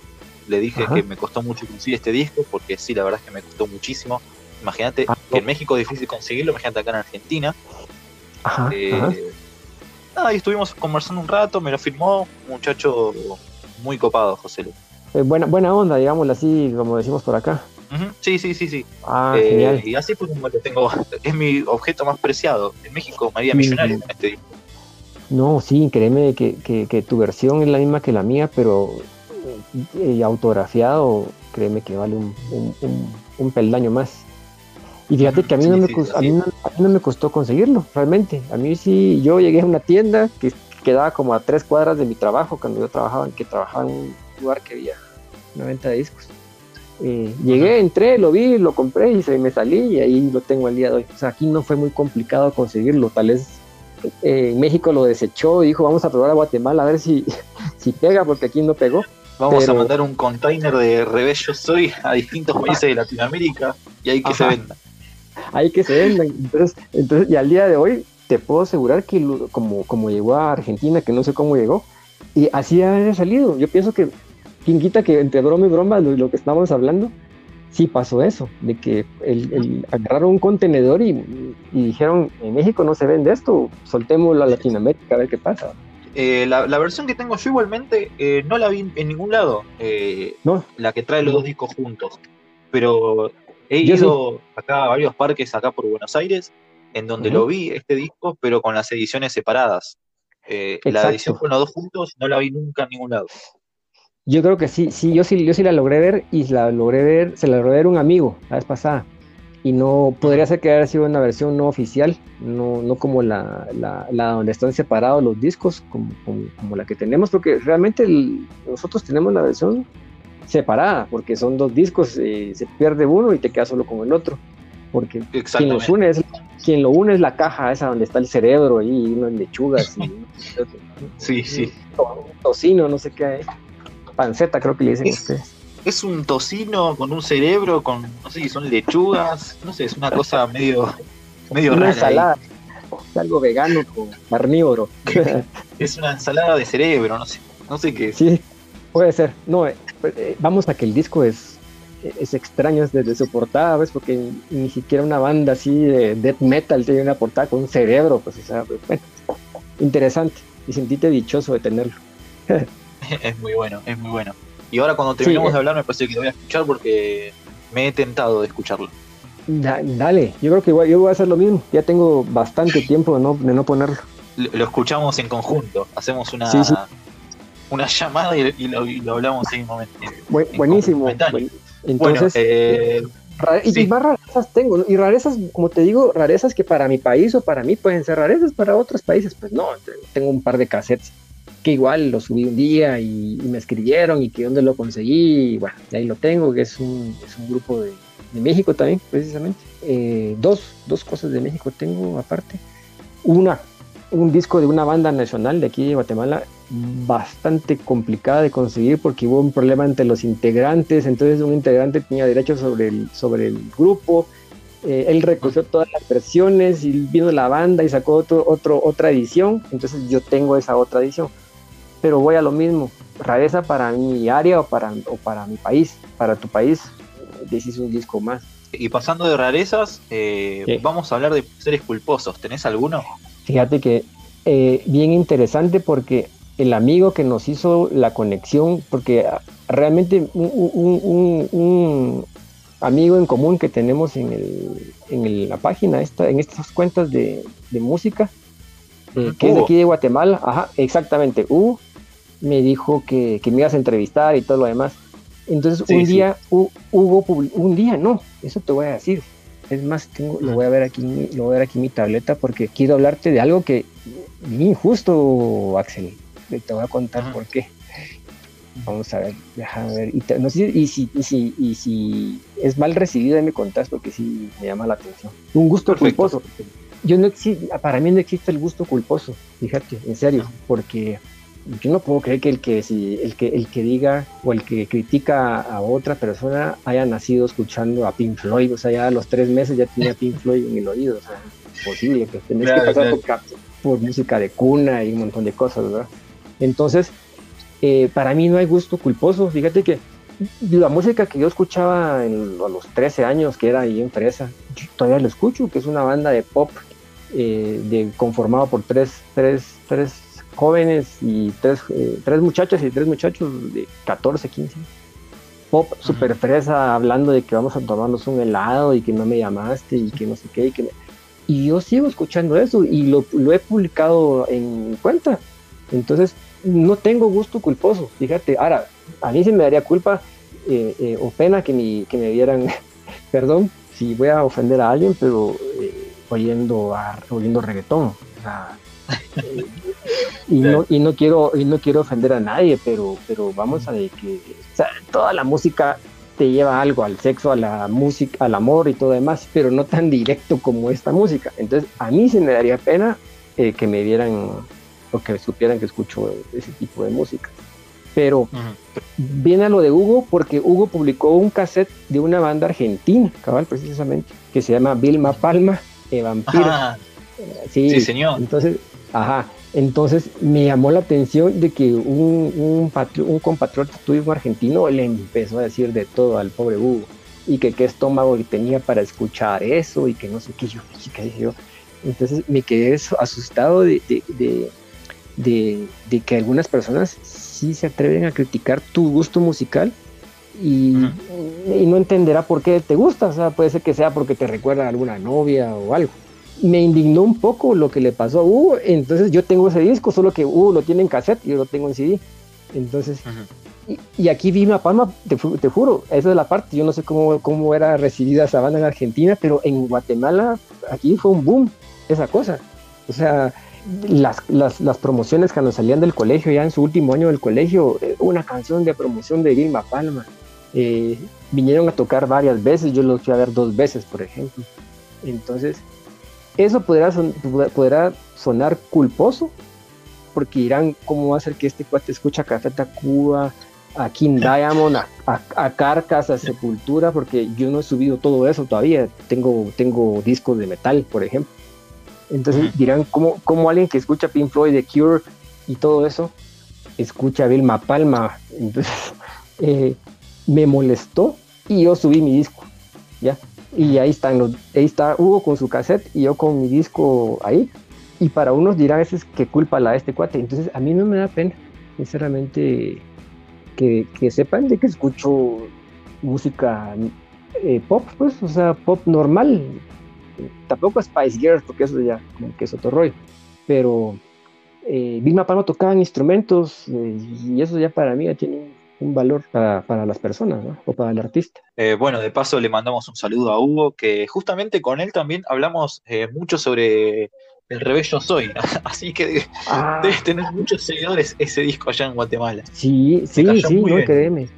le dije que me costó mucho conseguir este disco, porque sí, la verdad es que me costó muchísimo. Imagínate ah, que en México es difícil conseguirlo, imagínate acá en Argentina. Ajá, eh, Nada, y estuvimos conversando un rato, me lo firmó un muchacho muy copado, José eh, buena, buena onda, digámoslo así, como decimos por acá. Sí, sí, sí, sí. Ah, eh, genial. Y así pues como lo tengo, es mi objeto más preciado. En México me haría millonario con este disco. No, sí, créeme que, que, tu versión es la misma que la mía, pero eh, autografiado, créeme que vale un, un, peldaño más. Y fíjate que a mí, no me costó, a, mí no, me costó conseguirlo, realmente. A mí sí, yo llegué a una tienda que quedaba como a tres cuadras de mi trabajo, cuando yo trabajaba, que trabajaba en un lugar que había una venta de discos. Eh, llegué, entré, lo vi, lo compré y se me salí y ahí lo tengo al día de hoy. O sea, aquí no fue muy complicado conseguirlo, tal vez eh, México lo desechó y dijo vamos a probar a Guatemala a ver si, si pega porque aquí no pegó. Vamos a mandar un container de Revés Yo Soy a distintos países de Latinoamérica y ahí que se venda. Ahí que se vendan. Entonces, entonces, y al día de hoy te puedo asegurar que como, como llegó a Argentina, que no sé cómo llegó, y así ha salido. Yo pienso que, quien quita que entre broma y broma, lo, que estamos hablando, sí pasó eso, de que el, agarraron un contenedor y, dijeron, en México no se vende esto, soltémoslo a Latinoamérica a ver qué pasa. Eh, la, versión que tengo yo igualmente eh, no la vi en ningún lado, eh, no. la que trae los dos discos juntos, pero he ido acá a varios parques acá por Buenos Aires, en donde lo vi este disco, pero con las ediciones separadas. la edición con los dos juntos no la vi nunca en ningún lado. Yo creo que sí, sí, yo sí, yo sí la logré ver y la logré ver, se la logré ver un amigo la vez pasada. Y no podría ser que haya sido una versión no oficial, no, no como la, la, donde están separados los discos, como, como, la que tenemos, porque realmente nosotros tenemos la versión separada, porque son dos discos, eh, se pierde uno y te queda solo con el otro. Porque quien los une es, quien lo une es la caja esa donde está el cerebro y unas lechugas. Y, sí, sí. Tocino, no sé qué panceta, creo que le dicen ustedes. Es un tocino con un cerebro, con, no sé si son lechugas, no sé, es una cosa medio, medio una ensalada, algo vegano con carnívoro. es una ensalada de cerebro, no sé, no sé qué es. Sí, puede ser. No, eh, eh, vamos a que el disco es, es extraño desde su portada, ¿ves? Porque ni siquiera una banda así de death metal tiene una portada con un cerebro, pues, o sea, bueno, interesante. Y sentite dichoso de tenerlo. es muy bueno, es muy bueno. Y ahora cuando terminemos de hablar me parece que lo voy a escuchar porque me he tentado de escucharlo. dale, yo creo que yo voy a hacer lo mismo. Ya tengo bastante tiempo de no, de no ponerlo. Lo, escuchamos en conjunto, hacemos una, una llamada y, lo, hablamos en un momento. buenísimo. Entonces, eh, y más rarezas tengo, y rarezas, como te digo, rarezas que para mi país o para mí pueden ser rarezas, para otros países, pues no, tengo un par de cassettes que igual lo subí un día y, me escribieron y que dónde lo conseguí, y bueno, ahí lo tengo, que es un, es un grupo de, de, México también, precisamente. Eh, dos, dos cosas de México tengo aparte. Una, un disco de una banda nacional de aquí de Guatemala, bastante complicada de conseguir porque hubo un problema entre los integrantes, entonces un integrante tenía derecho sobre el, sobre el grupo, eh, él recogió todas las versiones y vino la banda y sacó otro, otro, otra edición, entonces yo tengo esa otra edición pero voy a lo mismo, rareza para mi área o para, o para mi país, para tu país, decís un disco más. Y pasando de rarezas, eh, vamos a hablar de seres culposos, ¿tenés alguno? Fíjate que eh, bien interesante porque el amigo que nos hizo la conexión, porque realmente un, amigo en común que tenemos en, el, en la página, esta, en estas cuentas de, música, eh, que es de aquí de Guatemala, ajá, exactamente, U, me dijo que, me ibas a entrevistar y todo lo demás. Entonces un día hubo un día, no, eso te voy a decir. Es más, tengo, lo voy a ver aquí, lo voy a ver aquí en mi tableta porque quiero hablarte de algo que bien injusto, Axel. Te voy a contar por qué. Vamos a ver, déjame ver. Y, no sé, y, si, y, si, y si es mal recibido, me contás porque sí me llama la atención. Un gusto culposo. Yo no para mí no existe el gusto culposo, fíjate, en serio, porque yo no puedo creer que el que, si, el que el que diga o el que critica a otra persona haya nacido escuchando a Pink Floyd, o sea, ya a los tres meses ya tenía Pink Floyd en el oído, o sea, es posible que tenés que pasar por, música de cuna y un montón de cosas, ¿verdad? Entonces, eh, para mí no hay gusto culposo, fíjate que la música que yo escuchaba a los 13 años, que era ahí en Fresa, todavía lo escucho, que es una banda de pop eh, de, conformado por tres, tres, tres jóvenes y tres, eh, tres muchachas y tres muchachos de 14, 15. pop super fresa hablando de que vamos a tomarnos un helado y que no me llamaste y que no sé qué. Y, que y yo sigo escuchando eso y lo, lo he publicado en cuenta. Entonces, no tengo gusto culposo, fíjate. Ahora, a mí se me daría culpa eh, eh, o pena que, mi, que me dieran, perdón si voy a ofender a alguien, pero eh, oyendo, a, oyendo reggaetón. Y, no, y, no quiero, y no quiero ofender a nadie, pero, pero vamos a ver que toda la música te lleva algo al sexo, a la música, al amor y todo demás, pero no tan directo como esta música. Entonces, a mí se me daría pena que me dieran o que supieran que escucho ese tipo de música. Pero viene a lo de Hugo porque Hugo publicó un cassette de una banda argentina, cabal, precisamente, que se llama Vilma Palma, Vampiro. Sí, señor. Entonces, ajá. Entonces me llamó la atención de que un, un, un compatriota tuyo, un argentino, le empezó a decir de todo al pobre Hugo. Y que qué estómago tenía para escuchar eso y que no sé qué yo, qué dije yo. Entonces me quedé asustado de, de, de, de que algunas personas se atreven a criticar tu gusto musical y, no entenderá por qué te gusta. O sea, puede ser que sea porque te recuerda a alguna novia o algo. Me indignó un poco lo que le pasó a Hugo. Entonces yo tengo ese disco, solo que Hugo lo tiene en cassette y yo lo tengo en CD. Entonces, y, aquí vi una palma, te, te, juro, esa es la parte. Yo no sé cómo, cómo era recibida esa banda en Argentina, pero en Guatemala, aquí fue un boom esa cosa. O sea, las, las, las, promociones cuando salían del colegio, ya en su último año del colegio, eh, una canción de promoción de Vilma Palma. Eh, vinieron a tocar varias veces, yo los fui a ver dos veces, por ejemplo. Entonces, eso podrá, podrá sonar culposo, porque dirán, ¿cómo va a ser que este cuate escucha Café Tacuba, a King Diamond, a, a, Carcas, a Sepultura? Porque yo no he subido todo eso todavía. Tengo, tengo discos de metal, por ejemplo. Entonces dirán, ¿cómo, ¿cómo, alguien que escucha Pink Floyd, The Cure y todo eso, escucha a Vilma Palma? Entonces eh, me molestó y yo subí mi disco, ¿ya? Y ahí, están los, ahí está Hugo con su cassette y yo con mi disco ahí. Y para unos dirán, ese es que culpa la de este cuate. Entonces a mí no me da pena, sinceramente, que, que sepan de que escucho música eh, pop, pues, o sea, pop normal, tampoco Spice Girls, porque eso ya como que es otro rollo, pero eh, Vilma Palma tocaban instrumentos eh, y eso ya para mí ya tiene un valor para, las personas o para el artista. Eh, bueno, de paso le mandamos un saludo a Hugo, que justamente con él también hablamos eh, mucho sobre el Yo Soy, así que ah. debes tener muchos seguidores ese disco allá en Guatemala. Sí, sí, sí, no, créeme.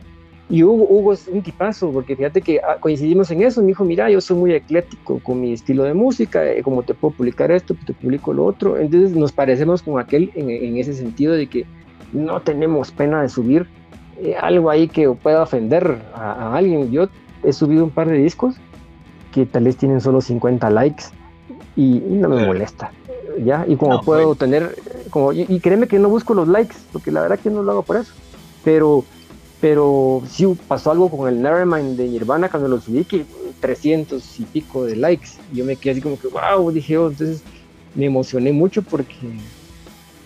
Y Hugo, es un tipazo, porque fíjate que ah, coincidimos en eso. Me dijo, mira, yo soy muy ecléctico con mi estilo de música, eh, como te puedo publicar esto, te publico lo otro. Entonces nos parecemos con aquel en, ese sentido de que no tenemos pena de subir eh, algo ahí que pueda ofender a, alguien. Yo he subido un par de discos que tal vez tienen solo 50 likes y, no me molesta. ¿ya? Y como puedo tener, como, y, y créeme que no busco los likes, porque la verdad que no lo hago por eso. Pero pero sí pasó algo con el Nevermind de Nirvana cuando lo subí, que 300 y pico de likes. Yo me quedé así como que, wow, dije, oh, entonces me emocioné mucho porque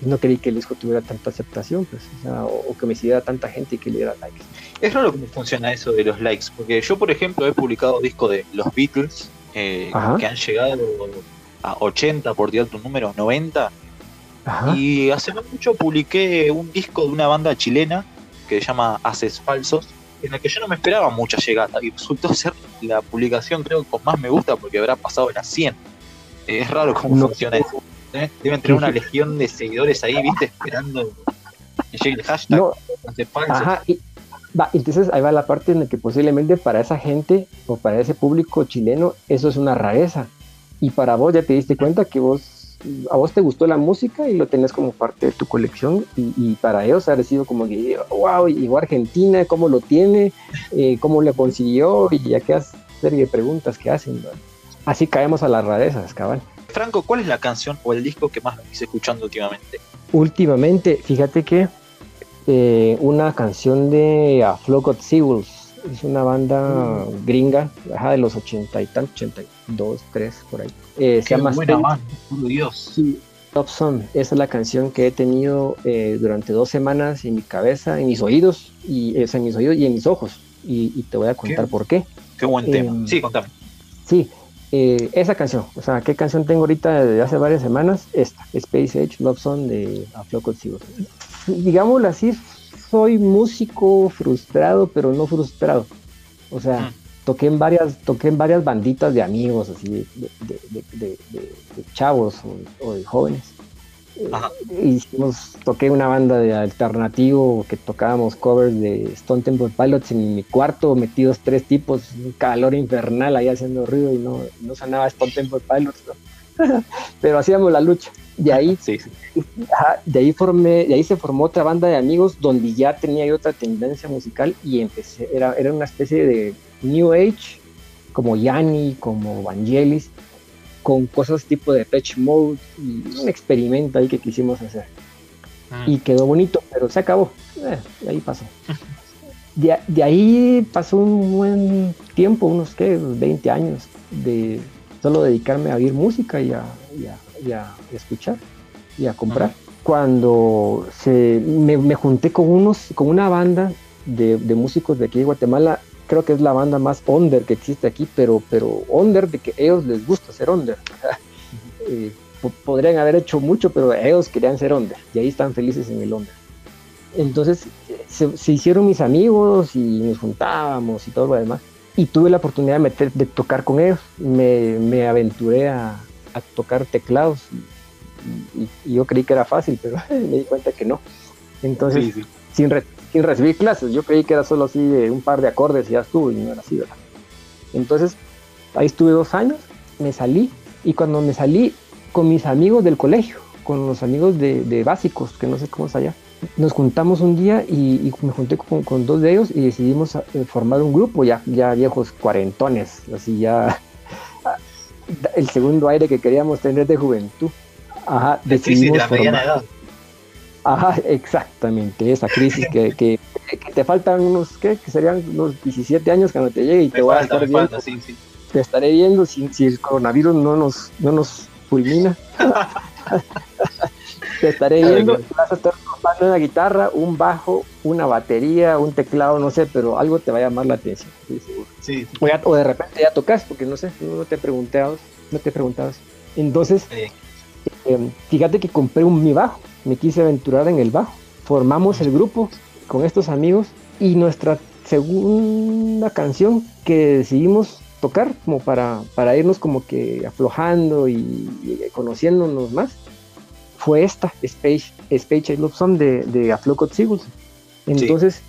no creí que el disco tuviera tanta aceptación, pues, o, que me siguiera tanta gente y que le diera likes. Es raro cómo funciona eso de los likes, porque yo, por ejemplo, he publicado discos de los Beatles eh, que han llegado a 80, por decir tu número, 90. Y hace no mucho publiqué un disco de una banda chilena que se llama Haces Falsos, en la que yo no me esperaba mucha llegada y resultó ser la publicación creo con más me gusta porque habrá pasado de las 100. es raro cómo funciona eso. ¿Eh? Deben tener una legión de seguidores ahí, viste, esperando que llegue el hashtag. Haces Falsos. entonces ahí va la parte en la que posiblemente para esa gente o para ese público chileno eso es una rareza. Y para vos ya te diste cuenta que vos a vos te gustó la música y lo tenés como parte de tu colección y, para ellos ha sido como que, wow, llegó Argentina, cómo lo tiene, eh, cómo le consiguió y ya que serie de preguntas que hacen. Así caemos a las rarezas, cabal. Franco, ¿cuál es la canción o el disco que más venís escuchando últimamente? Últimamente, fíjate que eh, una canción de A Flock of Seagulls es una banda mm. gringa, de los 80 y tal, 82, 3, por ahí. Eh, se llama buena banda, Dios. Top Esa es la canción que he tenido eh, durante dos semanas en mi cabeza, en mis oídos, y en mis oídos y en mis ojos. y, te voy a contar por qué. Qué buen tema. Em, sí, contame. Sí, eh, esa canción, o sea, ¿qué canción tengo ahorita de hace varias semanas? Esta, Space Age Love Song de Afloco Digámoslo así, soy músico frustrado, pero no frustrado. O sea, toqué en varias, toqué en varias banditas de amigos, así, de, chavos o, de jóvenes. Hicimos, toqué una banda de alternativo que tocábamos covers de Stone Temple Pilots en mi cuarto, metidos tres tipos, un calor infernal ahí haciendo ruido y no, no sonaba Stone Temple Pilots, pero hacíamos la lucha. De ahí, sí, de ahí formé, de ahí se formó otra banda de amigos donde ya tenía yo otra tendencia musical y empecé, era, era una especie de New Age, como Yanni, como Vangelis, con cosas tipo de Patch Mode y un experimento ahí que quisimos hacer. Ah. Y quedó bonito, pero se acabó. Eh, de ahí pasó. De, ahí pasó un buen tiempo, unos ¿qué? 20 años, de solo dedicarme a oír música y a, escuchar y a comprar. Cuando se, me, junté con, unos, con una banda de, músicos de aquí de Guatemala, creo que es la banda más under que existe aquí, pero, pero under de que ellos les gusta ser under. Eh, podrían haber hecho mucho, pero ellos querían ser under y ahí están felices en el under. Entonces se, hicieron mis amigos y nos juntábamos y todo lo demás y tuve la oportunidad de, meter, de tocar con ellos. Me, me aventuré a, a, tocar teclados y, yo creí que era fácil, pero me di cuenta que no. Entonces, Sin, sin, recibir clases, yo creí que era solo así de un par de acordes y ya estuvo y no era así, ¿verdad? Entonces, ahí estuve dos años, me salí y cuando me salí con mis amigos del colegio, con los amigos de, de básicos, que no sé cómo es allá, nos juntamos un día y, me junté con, dos de ellos y decidimos eh, formar un grupo ya, ya viejos cuarentones, así ya el segundo aire que queríamos tener de juventud. Ajá, decidimos formar. Ajá, exactamente, esa crisis que, que, te faltan unos, ¿qué? Que serían unos 17 años cuando te llegue y te voy a estar viendo. Te estaré viendo si, si el coronavirus no nos, no nos fulmina. te estaré viendo, vas a estar tocando una guitarra, un bajo, una batería, un teclado, no sé, pero algo te va a llamar la atención, Sí. O, de repente ya tocas, porque no sé, no te preguntabas, no te preguntabas. Entonces, em, fíjate que compré un mi bajo, me quise aventurar en el bajo. Formamos el grupo con estos amigos y nuestra segunda canción que decidimos tocar como para, para irnos como que aflojando y, y conociéndonos más fue esta, Space, Space Love Song de, de. Entonces,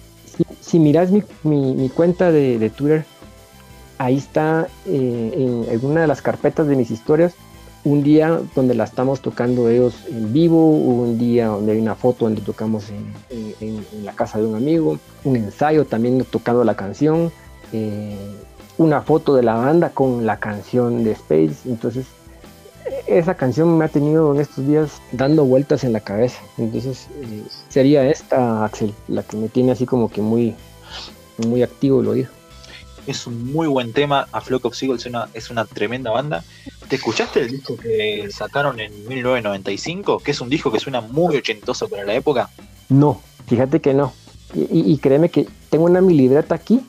si, miras mi, mi, cuenta de, de, Twitter, ahí está eh, en alguna de las carpetas de mis historias un día donde la estamos tocando ellos en vivo, un día donde hay una foto donde tocamos en, la casa de un amigo, un ensayo también tocando la canción, eh, una foto de la banda con la canción de Space. Entonces, esa canción me ha tenido en estos días dando vueltas en la cabeza. Entonces eh, sería esta, Axel, la que me tiene así como que muy, muy activo el oído. Es un muy buen tema. A Flock of Seagulls es una, tremenda banda. ¿Te escuchaste el disco que sacaron en 1995? Que es un disco que suena muy ochentoso para la época. No, fíjate que no. Y, créeme que tengo una mi libreta aquí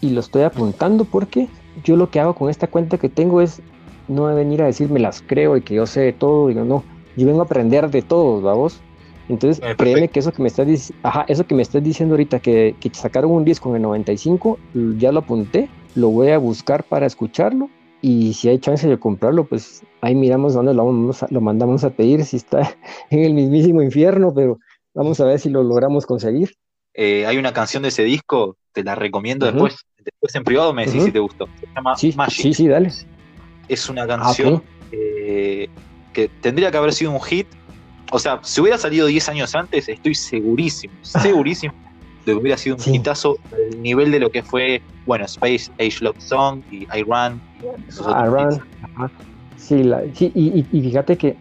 y lo estoy apuntando porque yo lo que hago con esta cuenta que tengo es no venir a decirme las creo y que yo sé de todo, digo, no, yo vengo a aprender de todos, vamos. Entonces, eh, créeme que eso que me estás ajá, eso que me estás diciendo ahorita, que, que sacaron un disco en el 95, ya lo apunté, lo voy a buscar para escucharlo y si hay chance de comprarlo, pues ahí miramos dónde lo, vamos lo mandamos a pedir, si está en el mismísimo infierno, pero vamos a ver si lo logramos conseguir. Eh, hay una canción de ese disco, te la recomiendo después, después en privado me decís si te gustó. Se llama sí, Sí, sí, dale es una ah, canción que tendría que haber sido un hit. O sea, si hubiera salido 10 años antes, estoy segurísimo, segurísimo de que hubiera sido un hitazo al nivel de lo que fue, bueno, Space Age Love Song y I Run. Sí, sí y, fíjate que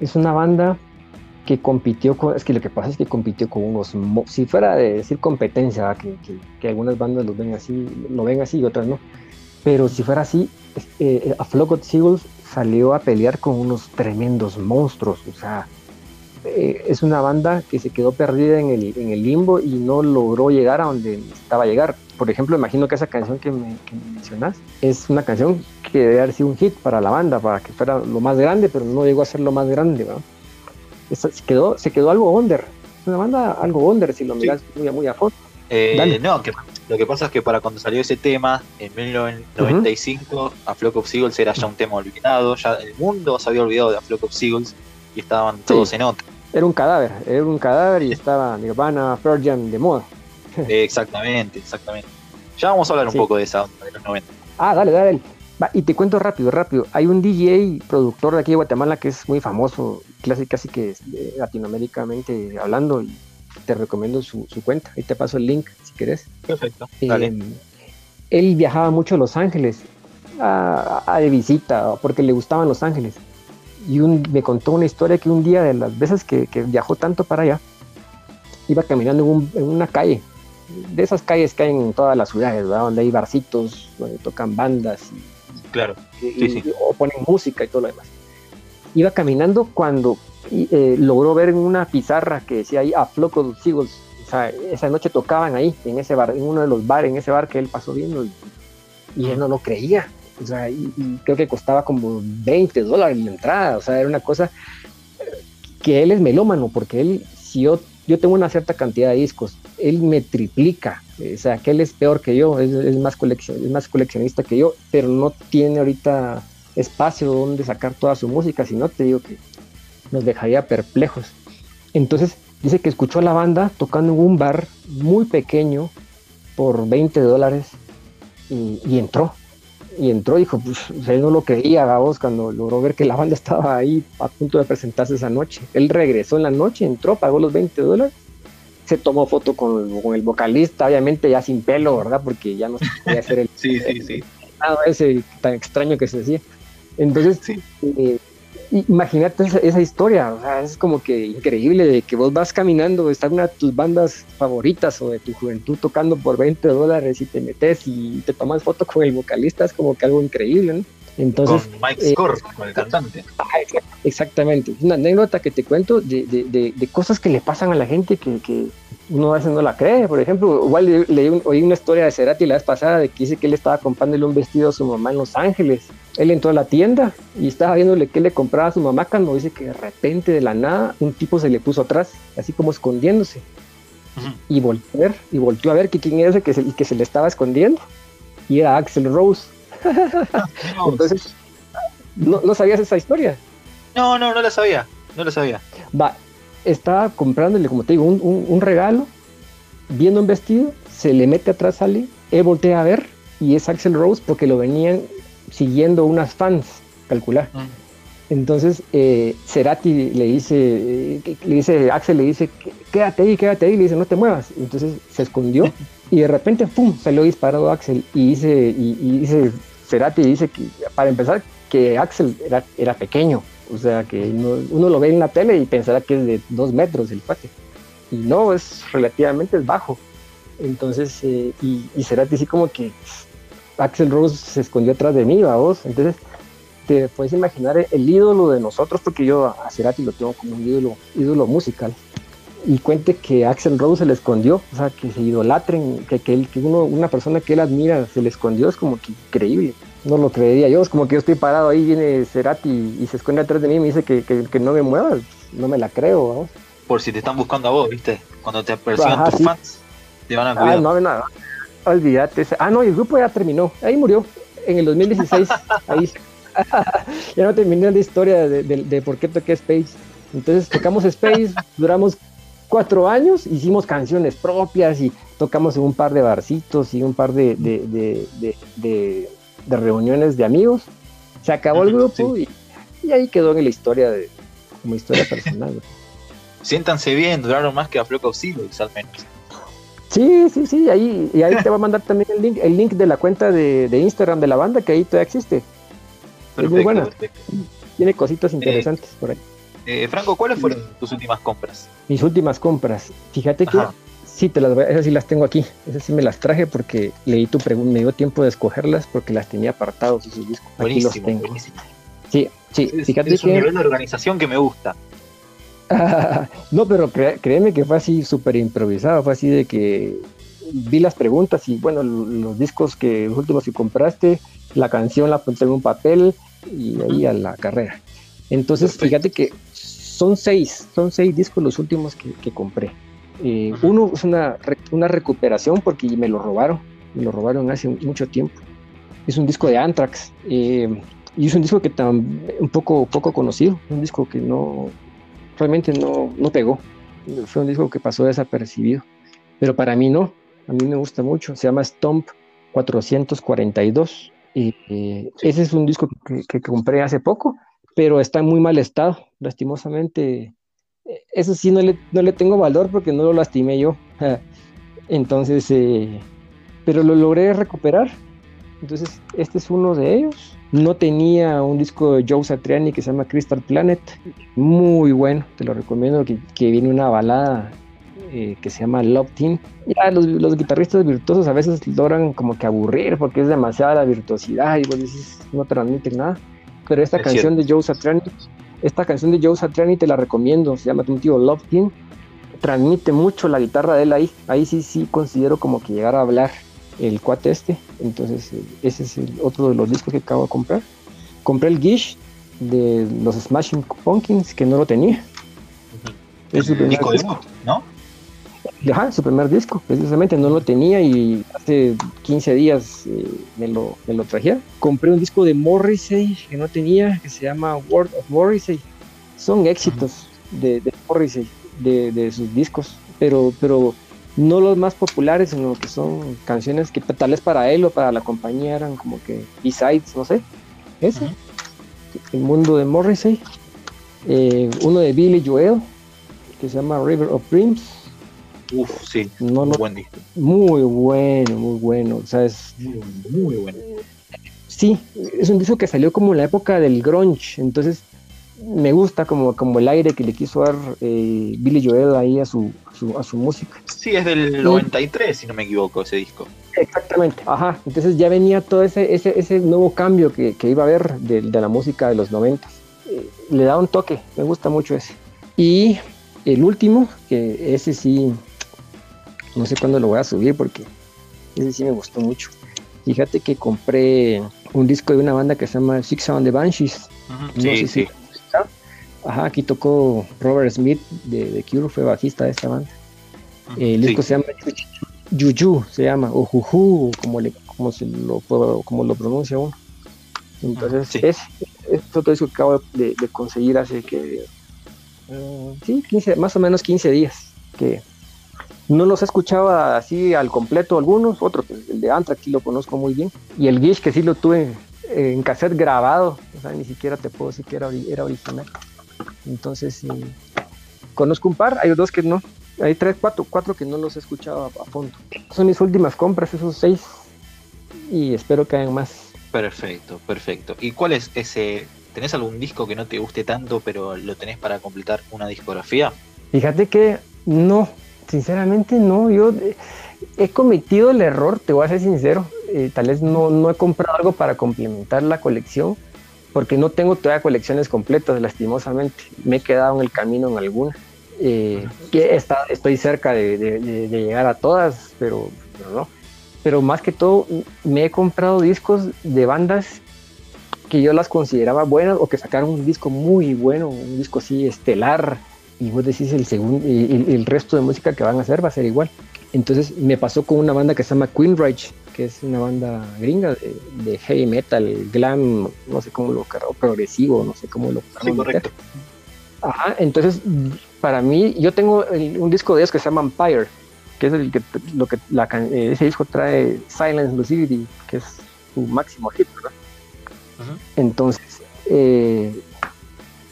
es una banda que compitió con, es que lo que pasa es que compitió con unos, si fuera de decir competencia, que, que, algunas bandas lo ven así, lo ven así y otras no, pero si fuera así, eh, a Flock of Seagulls salió a pelear con unos tremendos monstruos, o sea, eh, es una banda que se quedó perdida en el, en el limbo y no logró llegar a donde estaba llegar. Por ejemplo, imagino que esa canción que me, que mencionas es una canción que debe haber sido un hit para la banda, para que fuera lo más grande, pero no llegó a ser lo más grande. se, quedó, se quedó algo under. Es una banda algo under si lo miras muy, muy a fondo. Eh, no, que lo que pasa es que para cuando salió ese tema, en 1995, a Flock of Seagulls era ya un tema olvidado, ya el mundo se había olvidado de a Flock of Seagulls y estaban todos en otra. Era un cadáver, era un cadáver y estaba Nirvana, Jam de moda. exactamente, exactamente. Ya vamos a hablar un poco de esa de los 90. Ah, dale, dale. y te cuento rápido, rápido. Hay un DJ productor de aquí de Guatemala que es muy famoso, casi, casi que latinoamericamente hablando, y te recomiendo su, cuenta. Ahí te paso el link si quieres. Perfecto. Dale. Em, él viajaba mucho a Los Ángeles a, de visita porque le gustaban Los Ángeles. Y un, me contó una historia que un día de las veces que, viajó tanto para allá, iba caminando en, una calle, de esas calles que hay en todas las ciudades, donde hay barcitos, donde tocan bandas y, claro. o ponen música y todo lo demás. Iba caminando cuando y, eh, logró ver en una pizarra que decía ahí a Flock of Seagulls. O sea, esa noche tocaban ahí, en ese bar, en uno de los bares, en ese bar que él pasó viendo, y, él no lo creía. O sea, y, creo que costaba como 20 dólares la entrada. O sea, era una cosa que él es melómano, porque él, si yo, yo tengo una cierta cantidad de discos, él me triplica. O sea, que él es peor que yo, es, más, coleccion, es más coleccionista que yo, pero no tiene ahorita espacio donde sacar toda su música, si no te digo que nos dejaría perplejos. Entonces dice que escuchó a la banda tocando en un bar muy pequeño por 20 dólares y, entró. Y entró, dijo, pues él no lo creía, vos, cuando logró ver que la banda estaba ahí a punto de presentarse esa noche. Él regresó en la noche, entró, pagó los 20 dólares, se tomó foto con, el vocalista, obviamente ya sin pelo, ¿verdad? Porque ya no se podía hacer el... sí, sí, sí. ese tan extraño que se decía. Entonces, sí. Eh, imagínate esa, historia, o sea, es como que increíble de que vos vas caminando, está una de tus bandas favoritas o de tu juventud tocando por 20 dólares y te metes y te tomas foto con el vocalista, es como que algo increíble, ¿no? Entonces, con Mike eh, con el cantante. Ah, exactamente, una anécdota que te cuento de, de, de, cosas que le pasan a la gente que, que, uno a veces no la cree. Por ejemplo, igual leí oí una historia de Cerati la vez pasada de que dice que él estaba comprándole un vestido a su mamá en Los Ángeles. Él entró a la tienda y estaba viéndole qué le compraba a su mamá cuando dice que de repente de la nada un tipo se le puso atrás, así como escondiéndose. Y volteó a ver, y volteó a ver que quién era ese que se, que se le estaba escondiendo. Y era Axel Rose. Entonces, ¿no, ¿no sabías esa historia? No, no, no la sabía. No la sabía. Va, estaba comprándole, como te digo, un, regalo, viendo un vestido, se le mete atrás a alguien, él voltea a ver y es Axel Rose porque lo venían siguiendo unas fans, calcular. Mm. Entonces eh, Cerati le dice, eh, le dice, Axel le dice, quédate ahí, quédate ahí, le dice, no te muevas. Entonces se escondió y de repente, ¡pum!, salió disparado Axel y dice, y, dice, Cerati dice que, para empezar, que Axel era, era pequeño, o sea que uno lo ve en la tele y pensará que es de dos metros el cuate. Y no, es relativamente bajo. Entonces, eh, y, Cerati así como que Axel Rose se escondió atrás de mí, vos. Entonces, te puedes imaginar el ídolo de nosotros, porque yo a Cerati lo tengo como un ídolo, ídolo musical. Y cuente que Axel Rose se le escondió, o sea, que se idolatren, que, que, que uno, una persona que él admira se le escondió, es como que increíble no lo creería yo. Es como que yo estoy parado ahí, viene Cerati y, se esconde atrás de mí y me dice que, que, no me mueva. No me la creo. Por si te están buscando a vos, ¿viste? Cuando te persiguen tus fans, te van a cuidar. Ah, no, no, olvídate. Ah, no, el grupo ya terminó. Ahí murió. En el 2016. ahí. ya no terminé la historia de, de, por qué toqué Space. Entonces tocamos Space, duramos cuatro años, hicimos canciones propias y tocamos en un par de barcitos y un par de, de, de reuniones de amigos. Se acabó el grupo y, ahí quedó en la historia de, como historia personal. Siéntanse bien, duraron más que a Flock of al menos. Sí, sí, sí, ahí, y ahí te va a mandar también el link, el link de la cuenta de, Instagram de la banda, que ahí todavía existe. es muy buena. Tiene cositas eh, interesantes por ahí. Eh, Franco, ¿cuáles fueron tus últimas compras? Mis últimas compras. Fíjate que Sí, te las esas sí las tengo aquí. Esas sí me las traje porque leí tu pregunta, me dio tiempo de escogerlas porque las tenía apartados esos discos. Buenísimo, aquí los tengo. Sí, sí, es, fíjate es un nivel de organización que me gusta. no, pero créeme que fue así súper improvisado, fue así de que vi las preguntas y bueno, los discos que los últimos que compraste, la canción la apunté en un papel y ahí a la carrera. Entonces, fíjate que son seis, son seis discos los últimos que, compré. Eh, uno es una, una recuperación porque me lo robaron, me lo robaron hace mucho tiempo. Es un disco de Anthrax eh, y es un disco que tan un poco, poco conocido, un disco que no realmente no, no pegó. Fue un disco que pasó desapercibido, pero para mí no, a mí me gusta mucho, se llama Stomp 442 y ese es un disco que, compré hace poco, pero está en muy mal estado, lastimosamente. Eso sí no le, no le tengo valor porque no lo lastimé yo. Entonces, eh, pero lo logré recuperar. Entonces, este es uno de ellos. No tenía un disco de Joe Satriani que se llama Crystal Planet. Muy bueno, te lo recomiendo, que, que viene una balada eh, que se llama Love Team. Ya los, guitarristas virtuosos a veces logran como que aburrir porque es demasiada la virtuosidad y vos no transmiten nada. Pero esta canción de Joe Satriani, esta canción de Joe Satriani te la recomiendo, se llama tío Love Team. Transmite mucho la guitarra de él ahí. Ahí sí, sí considero como que llegar a hablar el cuate este. Entonces, eh, ese es el otro de los discos que acabo de comprar. Compré el Gish de los Smashing Pumpkins que no lo tenía. Es el disco, ¿no? Ajá, su primer disco, precisamente no lo tenía y hace 15 días eh, me, lo, me lo trajeron. Compré un disco de Morrissey que no tenía, que se llama World of Morrissey. Son éxitos de, de, Morrissey, de, de, sus discos, pero, pero no los más populares, sino que son canciones que tal vez para él o para la compañía eran como que B-sides, no sé. Ese, el mundo de Morrissey. Eh, uno de Billy Joel, que se llama River of Dreams Uf, sí, no, muy buen disco. Muy bueno, muy bueno. O sea, es, muy, bueno. Sí, es un disco que salió como en la época del grunge, entonces me gusta como, como el aire que le quiso dar eh, Billy Joel ahí a su, a su música. Sí, es del 93, si no me equivoco, ese disco. Exactamente, ajá. Entonces ya venía todo ese, ese, ese nuevo cambio que, iba a haber de, la música de los 90. Eh, le da un toque, me gusta mucho ese. Y el último, que ese sí no sé cuándo lo voy a subir porque ese sí me gustó mucho. Fíjate que compré un disco de una banda que se llama Six Sound the Banshees. no sé Si Ajá, aquí tocó Robert Smith de, de Cure, fue bajista de esta banda. el disco se llama Juju, se llama, o Juju, como, le, como, se lo, como lo pronuncia uno. Entonces, es, es, otro disco que acabo de, conseguir hace que, uh, sí, 15, más o menos 15 días que, no los escuchaba así al completo algunos, otros, pues, el de Anthrax sí lo conozco muy bien. Y el Gish que sí lo tuve en cassette grabado, o sea, ni siquiera te puedo decir que era, era original. Entonces, conozco un par, hay dos que no, hay tres, cuatro, cuatro que no los he escuchado a, fondo. Son mis últimas compras, esos seis, y espero que hayan más. Perfecto, perfecto. ¿Y cuál es ese? ¿Tenés algún disco que no te guste tanto, pero lo tenés para completar una discografía? Fíjate que no, Sinceramente no, yo he cometido el error, te voy a ser sincero, eh, tal vez no, no he comprado algo para complementar la colección, porque no tengo todavía colecciones completas, lastimosamente. Me he quedado en el camino en alguna. Eh, que estoy cerca de, llegar a todas, pero, pero, no. Pero más que todo, me he comprado discos de bandas que yo las consideraba buenas o que sacaron un disco muy bueno, un disco así estelar, y vos decís el, segundo, y, el resto de música que van a hacer va a ser igual. Entonces me pasó con una banda que se llama Queen Rage, que es una banda gringa de, heavy metal, glam, no sé cómo lo o progresivo, no sé cómo lo sí, correcto. Ajá, entonces para mí, yo tengo un disco de ellos que se llama Empire, que es el que, lo que la, eh, ese disco trae Silence Lucidity, que es su máximo hit, ¿verdad? Entonces, eh,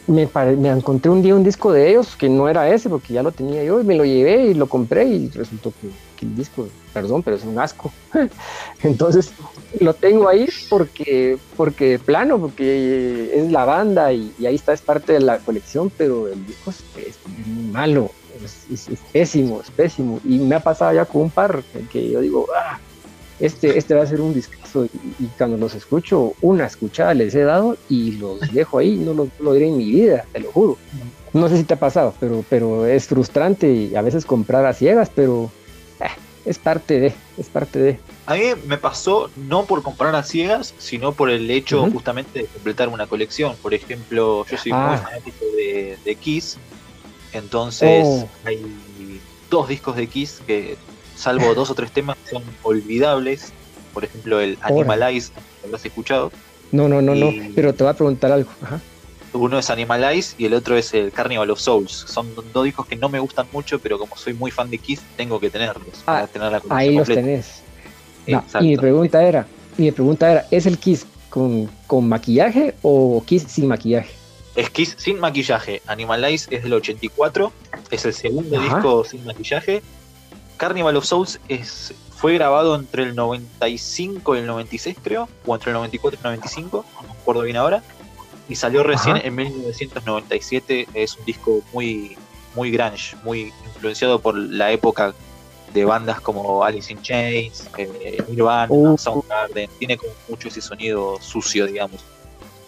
me, me, encontré un día un disco de ellos que no era ese porque ya lo tenía yo y me lo llevé y lo compré y resultó que, el disco, perdón, pero es un asco. Entonces lo tengo ahí porque, porque plano, porque es la banda y, ahí está, es parte de la colección, pero el disco es, muy malo, es, pésimo, es pésimo. Y me ha pasado ya con un par que, yo digo, ah, este, este va a ser un discazo y, cuando los escucho, una escuchada les he dado y los dejo ahí, no lo, diré en mi vida, te lo juro. No sé si te ha pasado, pero, pero es frustrante y a veces comprar a ciegas, pero eh, es parte de, es parte de. A mí me pasó no por comprar a ciegas, sino por el hecho justamente de completar una colección. Por ejemplo, yo soy muy ah. fanático de, Kiss, entonces oh. hay dos discos de Kiss que, salvo dos o tres temas, son olvidables. Por ejemplo, el Animalize, ¿lo has escuchado? No, no, no, no, pero te voy a preguntar algo. Uno es Animalize y el otro es el Carnival of Souls. Son dos discos que no me gustan mucho, pero como soy muy fan de Kiss, tengo que tenerlos. Ah, ahí los tenés. y mi pregunta era, mi pregunta era, ¿es el Kiss con, con maquillaje o Kiss sin maquillaje? Es Kiss sin maquillaje. Animalize es del 84, es el segundo disco sin maquillaje. Carnival of Souls es fue grabado entre el 95 y el 96, creo, o entre el 94 y el 95, no me acuerdo bien ahora, y salió recién en 1997. Es un disco muy, muy grunge, muy influenciado por la época de bandas como Alice in Chains, eh, Nirvana, uh. Soundgarden, tiene como mucho ese sonido sucio, digamos.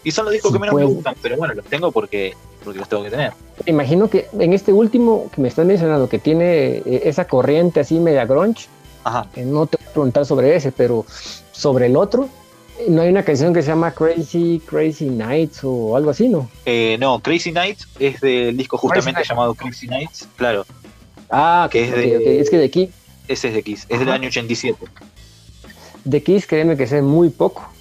Y son los discos que menos me gustan, pero bueno, los tengo porque, porque los tengo que tener. Imagino que en este último que me estás mencionando, que tiene eh, esa corriente así media grunge, no te voy a preguntar sobre ese, pero sobre el otro, ¿no hay una canción que se llama Crazy Crazy Nights o algo así, no? Eh, no, Crazy Nights es del disco justamente llamado Crazy Nights, claro. Ah, que es de. Es que de Kiss. Ese es de Kiss, es del año 87. De Kiss, créeme que sé muy poco.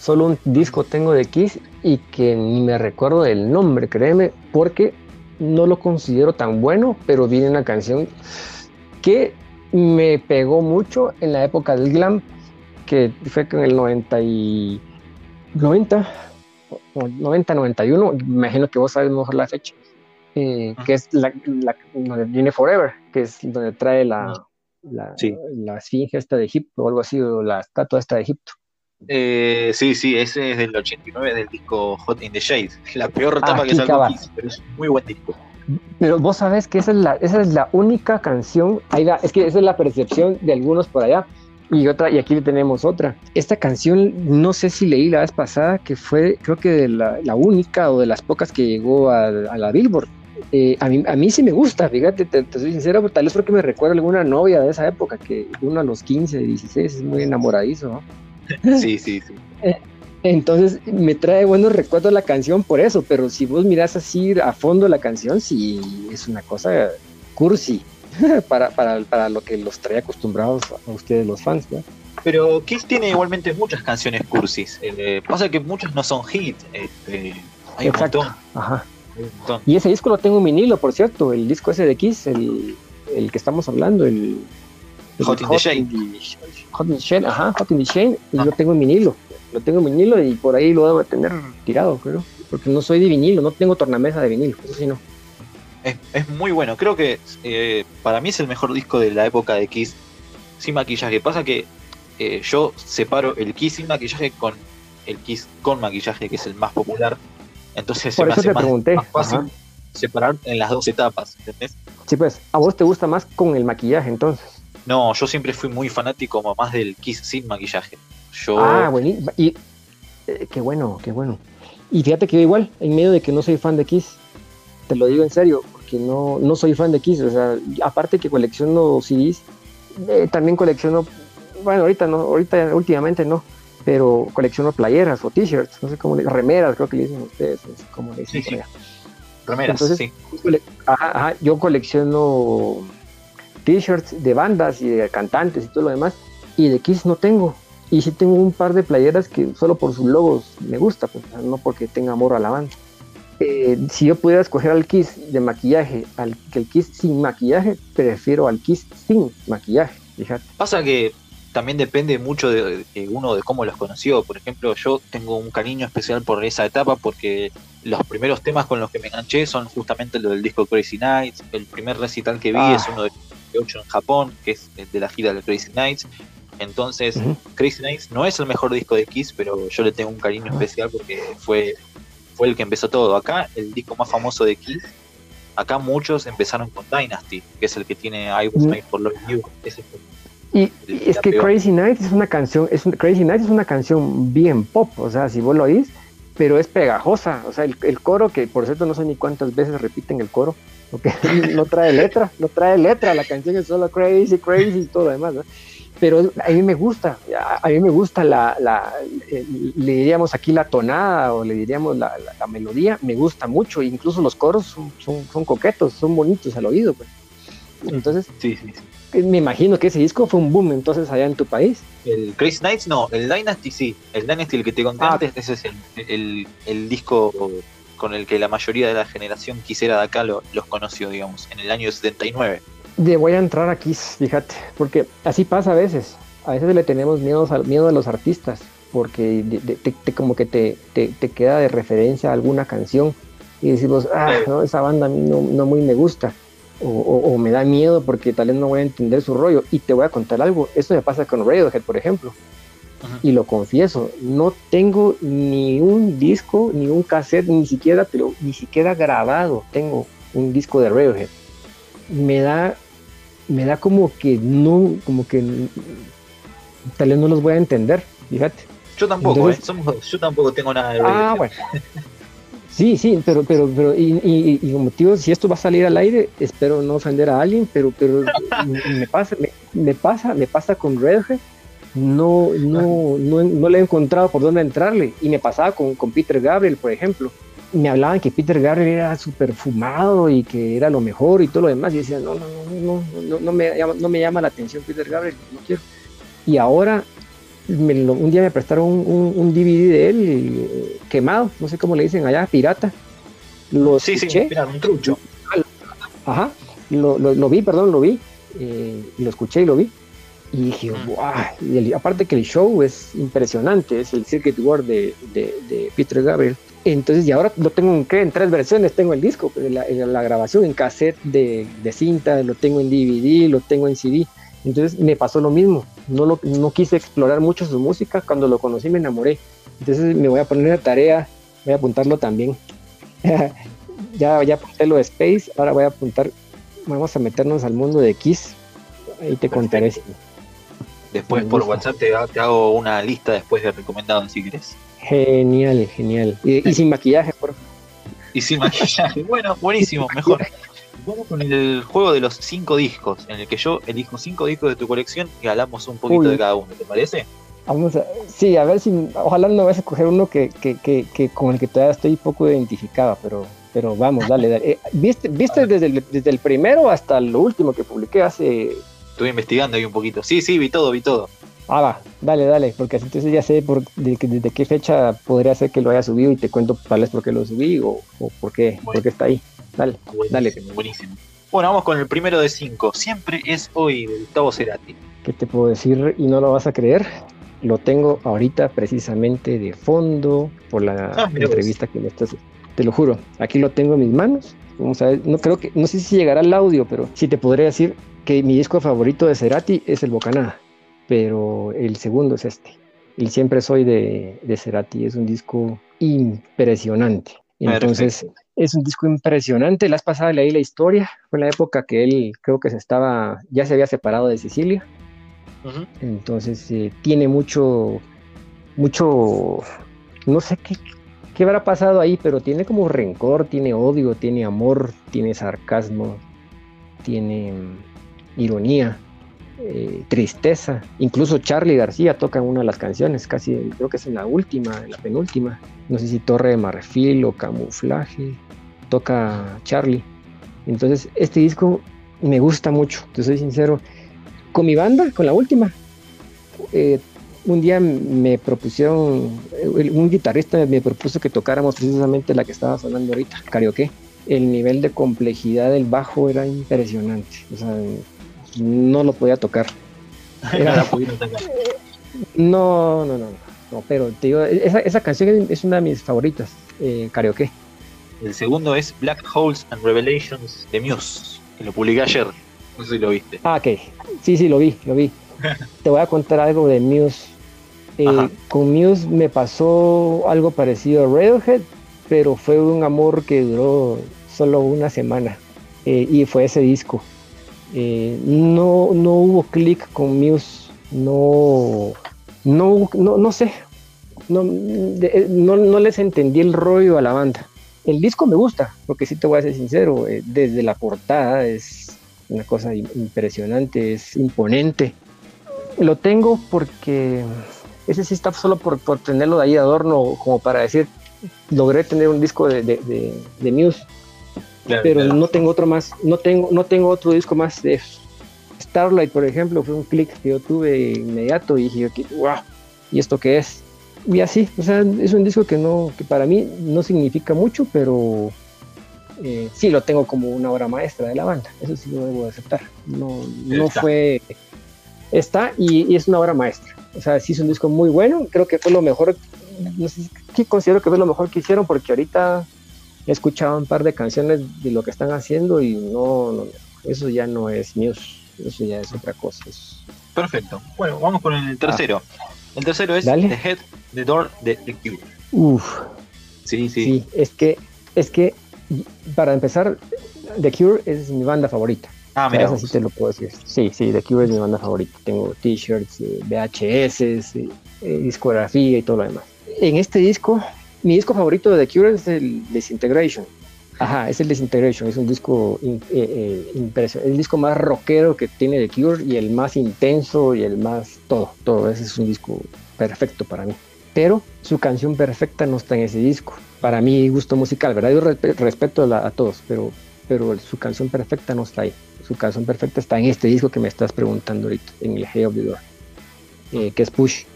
Solo un disco tengo de Kiss y que ni me recuerdo del nombre, créeme, porque no lo considero tan bueno, pero viene una canción que me pegó mucho en la época del glam, que fue en el 90 y 90, 90, 91, imagino que vos sabes mejor la fecha, eh, que es la, donde viene Forever, que es donde trae la, la, la esfinge esta de Egipto o algo así, o la estatua esta de Egipto. Eh, sí, sí, ese es del 89 del disco Hot in the Shade. La peor tapa que salió, pero es un muy buen disco. Pero vos sabés que esa es la, esa es la única canción, ahí es que esa es la percepción de algunos por allá. Y otra, y aquí tenemos otra. Esta canción, no sé si leí la vez pasada, que fue, creo que la, la única o de las pocas que llegó a, a la Billboard. Eh, a, mí, a mí sí me gusta, fíjate, te, soy sincero, tal vez porque me recuerda alguna novia de esa época, que uno a los 15, 16 es muy enamoradizo, ¿no? Sí, sí, sí. Eh, entonces me trae buenos recuerdos la canción por eso, pero si vos mirás así a fondo la canción, sí es una cosa cursi para, para, para lo que los trae acostumbrados a ustedes los fans, Pero Kiss tiene igualmente muchas canciones cursis. Eh, pasa que muchas no son hits. Este, hay un montón. Ajá. Y ese disco lo tengo en vinilo, por cierto, el disco ese de Kiss, el, el que estamos hablando, el, Hot in the Shade. Hot in the Shade, ajá, Hot in the Shade, y yo tengo en vinilo lo tengo en vinilo y por ahí lo debo tener tirado, creo. Porque no soy de vinilo, no tengo tornamesa de vinilo, eso sí no. Es, muy bueno, creo que eh, para mí es el mejor disco de la época de Kiss sin maquillaje. Pasa que eh, yo separo el Kiss sin maquillaje con el Kiss con maquillaje, que es el más popular. Entonces Por se me hace más, fácil separar en las dos etapas, ¿entendés? Sí, pues, ¿a vos te gusta más con el maquillaje entonces? No, yo siempre fui muy fanático más del Kiss sin maquillaje. Ah, bueno, y eh, qué bueno, qué bueno. Y fíjate que igual, en medio de que no soy fan de Kiss, te lo digo en serio, porque no, no soy fan de Kiss, o sea, aparte que colecciono CDs, eh, también colecciono, bueno, ahorita no, ahorita últimamente no, pero colecciono playeras o t-shirts, no sé cómo le remeras, creo que le dicen ustedes, no sé cómo le dicen. Sí, Remeras, sí. yo colecciono t-shirts de bandas y de cantantes y todo lo demás, y de Kiss no tengo. Y sí tengo un par de playeras que solo por sus logos me gusta, pues, no porque tenga amor a la banda. Eh, si yo pudiera escoger al Kiss de maquillaje al que el Kiss sin maquillaje, prefiero al Kiss sin maquillaje, fíjate. Pasa que también depende mucho de, uno de cómo los conoció. Por ejemplo, yo tengo un cariño especial por esa etapa porque los primeros temas con los que me enganché son justamente los del disco Crazy Nights. El primer recital que vi ah. es uno de 8 en Japón, que es de la gira de Crazy Nights. Entonces, Crazy Nights no es el mejor disco de Kiss, pero yo le tengo un cariño especial porque fue, fue el que empezó todo. Acá, el disco más famoso de Kiss, acá muchos empezaron con Dynasty, que es el que tiene I Was Made for Love You. y, es que Crazy Nights es una canción, es Crazy Nights es una canción bien pop, o sea, si vos lo oís, pero es pegajosa. O sea, el, el, coro, que por cierto no sé ni cuántas veces repiten el coro, porque no trae letra, no trae letra, la canción es solo crazy, crazy y todo lo demás. ¿no? Pero a mí me gusta, a mí me gusta la, la le diríamos aquí la tonada o le diríamos la, la, melodía, me gusta mucho, incluso los coros son, son, son coquetos, son bonitos al oído. Pues. Entonces, sí, sí, sí. me imagino que ese disco fue un boom entonces allá en tu país. El Crazy Nights no, el Dynasty sí, el Dynasty el que te conté ah, antes, ese es el, el, el, disco con el que la mayoría de la generación quisiera de acá lo, los conoció, digamos, en el año 79. De voy a entrar aquí, fíjate, porque así pasa a veces. A veces le tenemos miedo, miedo a los artistas, porque te, como que te, te, queda de referencia alguna canción y decimos, ah, no, esa banda a mí no, no muy me gusta o, me da miedo porque tal vez no voy a entender su rollo. Y te voy a contar algo, eso me pasa con Radiohead, por ejemplo. Y lo confieso, no tengo ni un disco, ni un cassette, ni siquiera, pero ni siquiera grabado tengo un disco de Radiohead. Me da, me da como que no, como que tal vez no los voy a entender, fíjate. Yo tampoco, eh, yo tampoco tengo nada de Ah, bueno. Sí, sí, pero, pero, pero, y, y, y, como si esto va a salir al aire, espero no ofender a alguien, pero, pero me pasa, me, pasa, me pasa con Redhead, no, no, no, no, le he encontrado por dónde entrarle, y me pasaba con, con Peter Gabriel, por ejemplo, me hablaban que Peter Gabriel era súper fumado y que era lo mejor y todo lo demás, y decía, no, no, no, no, no, no, me llama, no me llama la atención Peter Gabriel, no quiero. Y ahora un día me prestaron un, un, DVD de él eh, quemado, no sé cómo le dicen allá, pirata. Lo sí, escuché, sí, un trucho. Ajá, lo, lo, vi, perdón, lo vi, eh, lo escuché y lo vi. Y dije, Y aparte que el show es impresionante, es el Circuit World de, de, de Peter Gabriel. Entonces, y ahora lo tengo en, en tres versiones. Tengo el disco, la, la grabación en cassette de, de, cinta, lo tengo en DVD, lo tengo en CD. Entonces me pasó lo mismo, no, lo, no quise explorar mucho su música, cuando lo conocí me enamoré. Entonces me voy a poner de tarea, voy a apuntarlo también. ya, ya apunté lo de Space, ahora voy a apuntar, vamos a meternos al mundo de Kiss, ahí te contaré. Después por WhatsApp te, hago una lista después de recomendados si quieres. Genial, genial. Y, y sin maquillaje, por favor. Y sin maquillaje, bueno, buenísimo, mejor. Vamos con el juego de los cinco discos, en el que yo elijo cinco discos de tu colección y hablamos un poquito de cada uno, ¿te parece? Vamos a, sí, a ver si, ojalá no vas a escoger uno que, que, que, que, con el que todavía estoy poco identificado, pero, pero vamos, dale, dale. Eh, ¿Viste, viste desde, el, desde el primero hasta el último que publiqué hace... Estuve investigando ahí un poquito. Sí, sí, vi todo, vi todo. Ah, va, dale, dale, porque así entonces ya sé por, de, desde qué fecha podría ser que lo haya subido y te cuento tal vez por qué lo subí o, o por, qué, por qué está ahí. Dale, dale. Buenísimo. Bueno, vamos con el primero de cinco. Siempre es hoy de Gustavo Cerati. ¿Qué te puedo decir y no lo vas a creer? Lo tengo ahorita precisamente de fondo por la ah, entrevista que me estás. Te lo juro, aquí lo tengo en mis manos. Vamos a ver, no creo que, no sé si llegará el audio, pero sí te podría decir que mi disco favorito de Cerati es el Bocanada, pero el segundo es este. El Siempre Soy de, de Cerati es un disco impresionante. Entonces, es un disco impresionante. La has pasado leí la historia. Fue la época que él creo que se estaba, ya se había separado de Sicilia. Entonces eh, tiene mucho, mucho, no sé qué, qué habrá pasado ahí, pero tiene como rencor, tiene odio, tiene amor, tiene sarcasmo, tiene mm, ironía. Eh, tristeza. Incluso Charlie García toca una de las canciones, casi creo que es en la última, en la penúltima. No sé si Torre de Marfil o Camuflaje toca Charlie. Entonces, este disco me gusta mucho, te soy sincero. Con mi banda, con la última, eh, un día me propusieron, un guitarrista me propuso que tocáramos precisamente la que estaba sonando ahorita, karaoke. El nivel de complejidad del bajo era impresionante, o sea, no lo podía tocar. no, no, no, no, pero te digo, esa, esa canción es una de mis favoritas, eh, karaoke. El segundo es Black Holes and Revelations de Muse, que lo publiqué ayer. No sé si lo viste. Ah, ok. Sí, sí, lo vi, lo vi. Te voy a contar algo de Muse. Eh, con Muse me pasó algo parecido a Radiohead, pero fue un amor que duró solo una semana. Eh, y fue ese disco. Eh, no, no hubo clic con Muse. No, no, no, no sé. no, no, les entendí el rollo a la banda. El disco me gusta, porque sí te voy a ser sincero, eh, desde la portada es una cosa impresionante, es imponente. Lo tengo porque ese sí está solo por, por tenerlo de ahí de adorno, como para decir, logré tener un disco de, de, de, Muse, pero no tengo otro más, no tengo, no tengo otro disco más de Starlight, por ejemplo, fue un clic que yo tuve inmediato y dije, wow, ¿y esto qué es? Y así, o sea, es un disco que no, que para mí no significa mucho, pero eh, sí lo tengo como una obra maestra de la banda, eso sí lo debo aceptar. No, no fue, está y, es una obra maestra. O sea, sí es un disco muy bueno, creo que fue lo mejor, no sé qué considero que fue lo mejor que hicieron, porque ahorita he escuchado un par de canciones de lo que están haciendo y no eso ya no es Muse eso ya es otra cosa. Perfecto. Bueno, vamos con el tercero. El tercero es The Head, The Door, The, The Cure. Uf. Sí, sí. Sí, es que, es que, para empezar, The Cure es mi banda favorita. Ah, mira. Eso sí te lo puedo decir. Sí, sí, The Cure es mi banda favorita. Tengo t-shirts, eh, VHS, eh, eh, discografía y todo lo demás. En este disco, mi disco favorito de The Cure es el Disintegration. Ajá, es el Disintegration, es un disco eh, eh, impresionante, el disco más rockero que tiene The Cure y el más intenso y el más todo, todo, ese es un disco perfecto para mí. Pero su canción perfecta no está en ese disco, para mi gusto musical, ¿verdad? Yo respeto a, todos, pero, pero su canción perfecta no está ahí. Su canción perfecta está en este disco que me estás preguntando ahorita, en el Hey of the Door, eh, que es Push.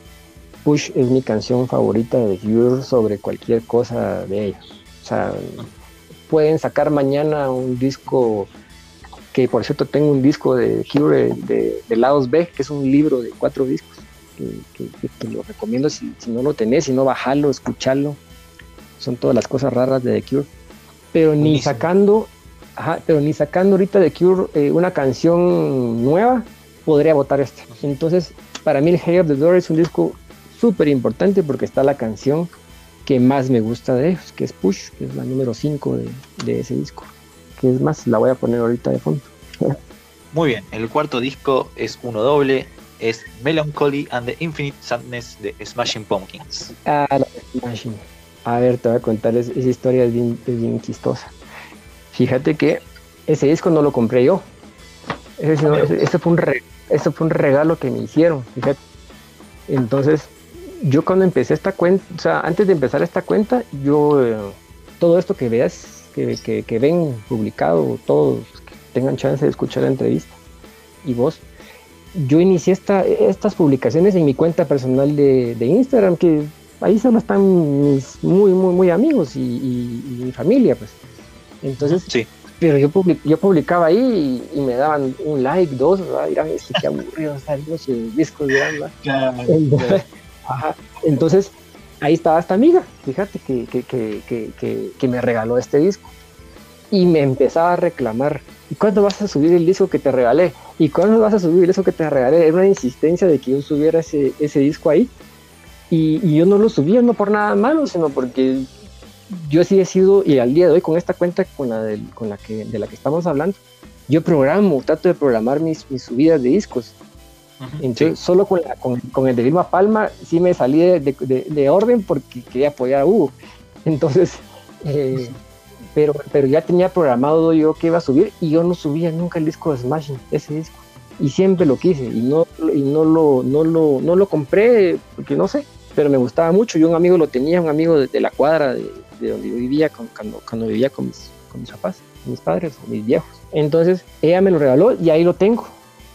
Push es mi canción favorita de Cure sobre cualquier cosa de ellos. O sea, pueden sacar mañana un disco, que por cierto tengo un disco de Cure de, de Lados B, que es un libro de cuatro discos, que, lo recomiendo si, no lo tenés, si no bajarlo, escucharlo. Son todas las cosas raras de The Cure. Pero ni sacando, pero ni sacando ahorita de Cure eh, una canción nueva, podría votar esta. Entonces, para mí el Hey of the Door es un disco súper importante porque está la canción que más me gusta de ellos, que es Push, que es la número 5 de, ese disco. Que es más, la voy a poner ahorita de fondo. Muy bien, el cuarto disco es uno doble, es Melancholy and the Infinite Sadness de Smashing Pumpkins. Ah, la Smashing. A ver, te voy a contar, esa historia es bien, bien chistosa. Fíjate que ese disco no lo compré yo. Ese, fue un ese fue un regalo que me hicieron, fíjate. Entonces, yo cuando empecé esta cuenta, o sea, antes de empezar esta cuenta, yo, eh, todo esto que veas, que, que, ven publicado, todos que tengan chance de escuchar la entrevista, y vos, yo inicié esta, estas publicaciones en mi cuenta personal de, de Instagram, que ahí solo están mis muy, muy, muy amigos y, mi familia, pues. Entonces, sí. pero yo, yo publicaba ahí y, me daban un like, dos, ¿verdad? Dirán, es que qué aburrido, los discos, ¿verdad? Claro, entonces, ahí estaba esta amiga, fíjate, que, que, me regaló este disco. Y me empezaba a reclamar, ¿y cuándo vas a subir el disco que te regalé? ¿Y cuándo vas a subir el disco que te regalé? Era una insistencia de que yo subiera ese, ese disco ahí. Y, yo no lo subía, no por nada malo, sino porque yo sí he sido, y al día de hoy con esta cuenta con la, de, con la que, de la que estamos hablando, yo programo, trato de programar mis, mis subidas de discos. Entonces, solo con, con, el de Vilma Palma sí me salí de, orden porque quería apoyar a Hugo. Entonces, eh, pero, pero ya tenía programado yo que iba a subir y yo no subía nunca el disco de Smashing, ese disco. Y siempre lo quise y no, y no, lo, no, lo, no lo compré porque no sé, pero me gustaba mucho. Yo un amigo lo tenía, un amigo de, la cuadra de, donde yo vivía cuando, cuando vivía con mis, con mis papás, mis padres, mis viejos. Entonces ella me lo regaló y ahí lo tengo.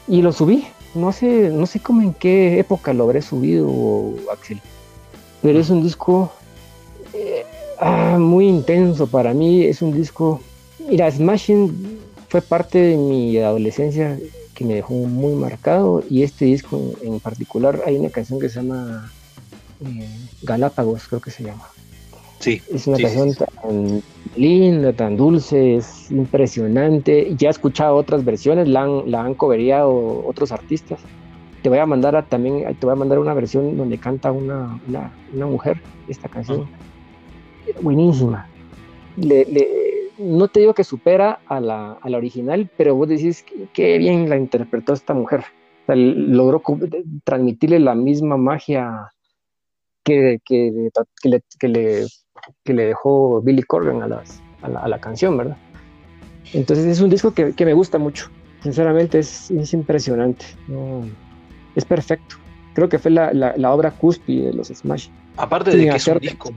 Y lo subí no sé, no sé cómo en qué época lo habré subido, Axel, pero es un disco eh, ah, muy intenso para mí, es un disco, mira, Smashing fue parte de mi adolescencia que me dejó muy marcado y este disco en, particular hay una canción que se llama eh, Galápagos, creo que se llama. Sí. Es una canción tan linda, tan dulce, es impresionante. Ya he escuchado otras versiones, la han, la han cobereado otros artistas. Te voy a mandar a, también, te voy a mandar una versión donde canta una, una, mujer esta canción. Buenísima. no te digo que supera a la, a la original, pero vos decís qué bien la interpretó esta mujer. logró transmitirle la misma magia que, que, le, que, le, que le dejó Billy Corgan a, las, a, la, canción, ¿verdad? Entonces es un disco que, que me gusta mucho. Sinceramente es, es impresionante. es perfecto. Creo que fue la, la, obra cúspide de los Smash. Aparte de que es un disco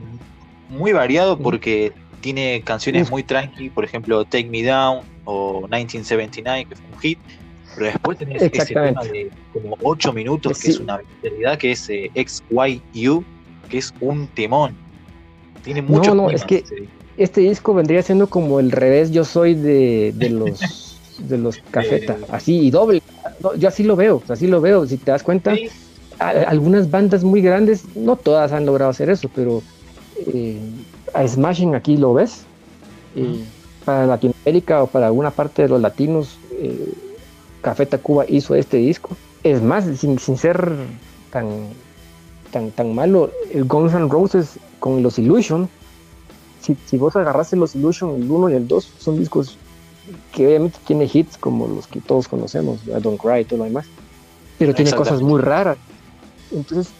muy variado porque tiene canciones muy tranqui, por ejemplo Take Me Down o 1979, que fue un hit, pero después tenés ese tema de como 8 minutos, que es una bestialidad, que es eh, XYU, que es un temón. Tiene mucho No, no, es que este disco vendría siendo como el revés, yo soy de, de los de los cafetas, así y doble. yo así lo veo, así lo veo, si te das cuenta. algunas bandas muy grandes, no todas han logrado hacer eso, pero eh, a Smashing aquí lo ves. Eh, para Latinoamérica o para alguna parte de los latinos, eh, Café Tacuba hizo este disco. Es más, sin, ser tan, tan, tan malo, el Guns N' Roses con los Illusion, si, si vos agarraste los Illusion, el 1 y el 2, son discos que obviamente tiene hits como los que todos conocemos, I Don't Cry y todo lo demás, pero tiene cosas muy raras. Entonces,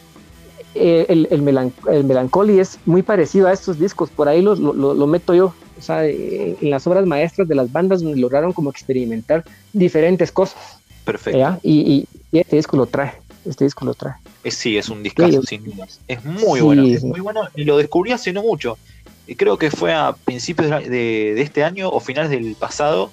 eh, el, el, Melancholy es muy parecido a estos discos, por ahí lo, lo, meto yo. O sea, en, las obras maestras de las bandas lograron como experimentar diferentes cosas. Perfecto. Y, y, este disco lo trae. Este disco lo trae. Sí, es un discazo sin dudas. Es muy bueno, es muy bueno y lo descubrí hace no mucho. Y creo que fue a principios de, de, este año o finales del pasado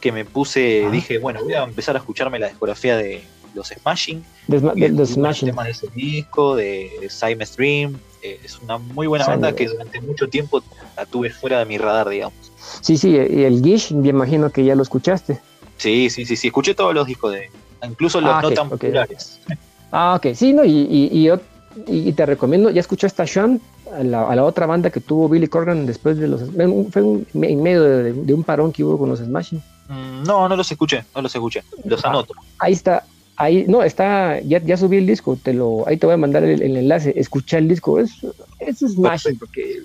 que me puse, dije, bueno, voy a empezar a escucharme la discografía de, los Smashing. De, los Smashing. El tema de ese disco, de Simon Stream. Eh, es una muy buena banda que durante mucho tiempo la tuve fuera de mi radar, digamos. Sí, sí, y el Gish, me imagino que ya lo escuchaste. Sí, sí, sí, sí, escuché todos los discos de incluso los ah, no tan populares. Ah, ok, sí, no, y, y, y, te recomiendo, ya escuchaste a Sean, a la, a la, otra banda que tuvo Billy Corgan después de los. Fue en medio de, de, un parón que hubo con los Smashing. Mm, no, no los escuché, no los escuché, los ah, anoto. Ahí está, Ahí, no, está, ya, ya subí el disco, te lo, ahí te voy a mandar el, enlace, escucha el disco, es, es Smash, porque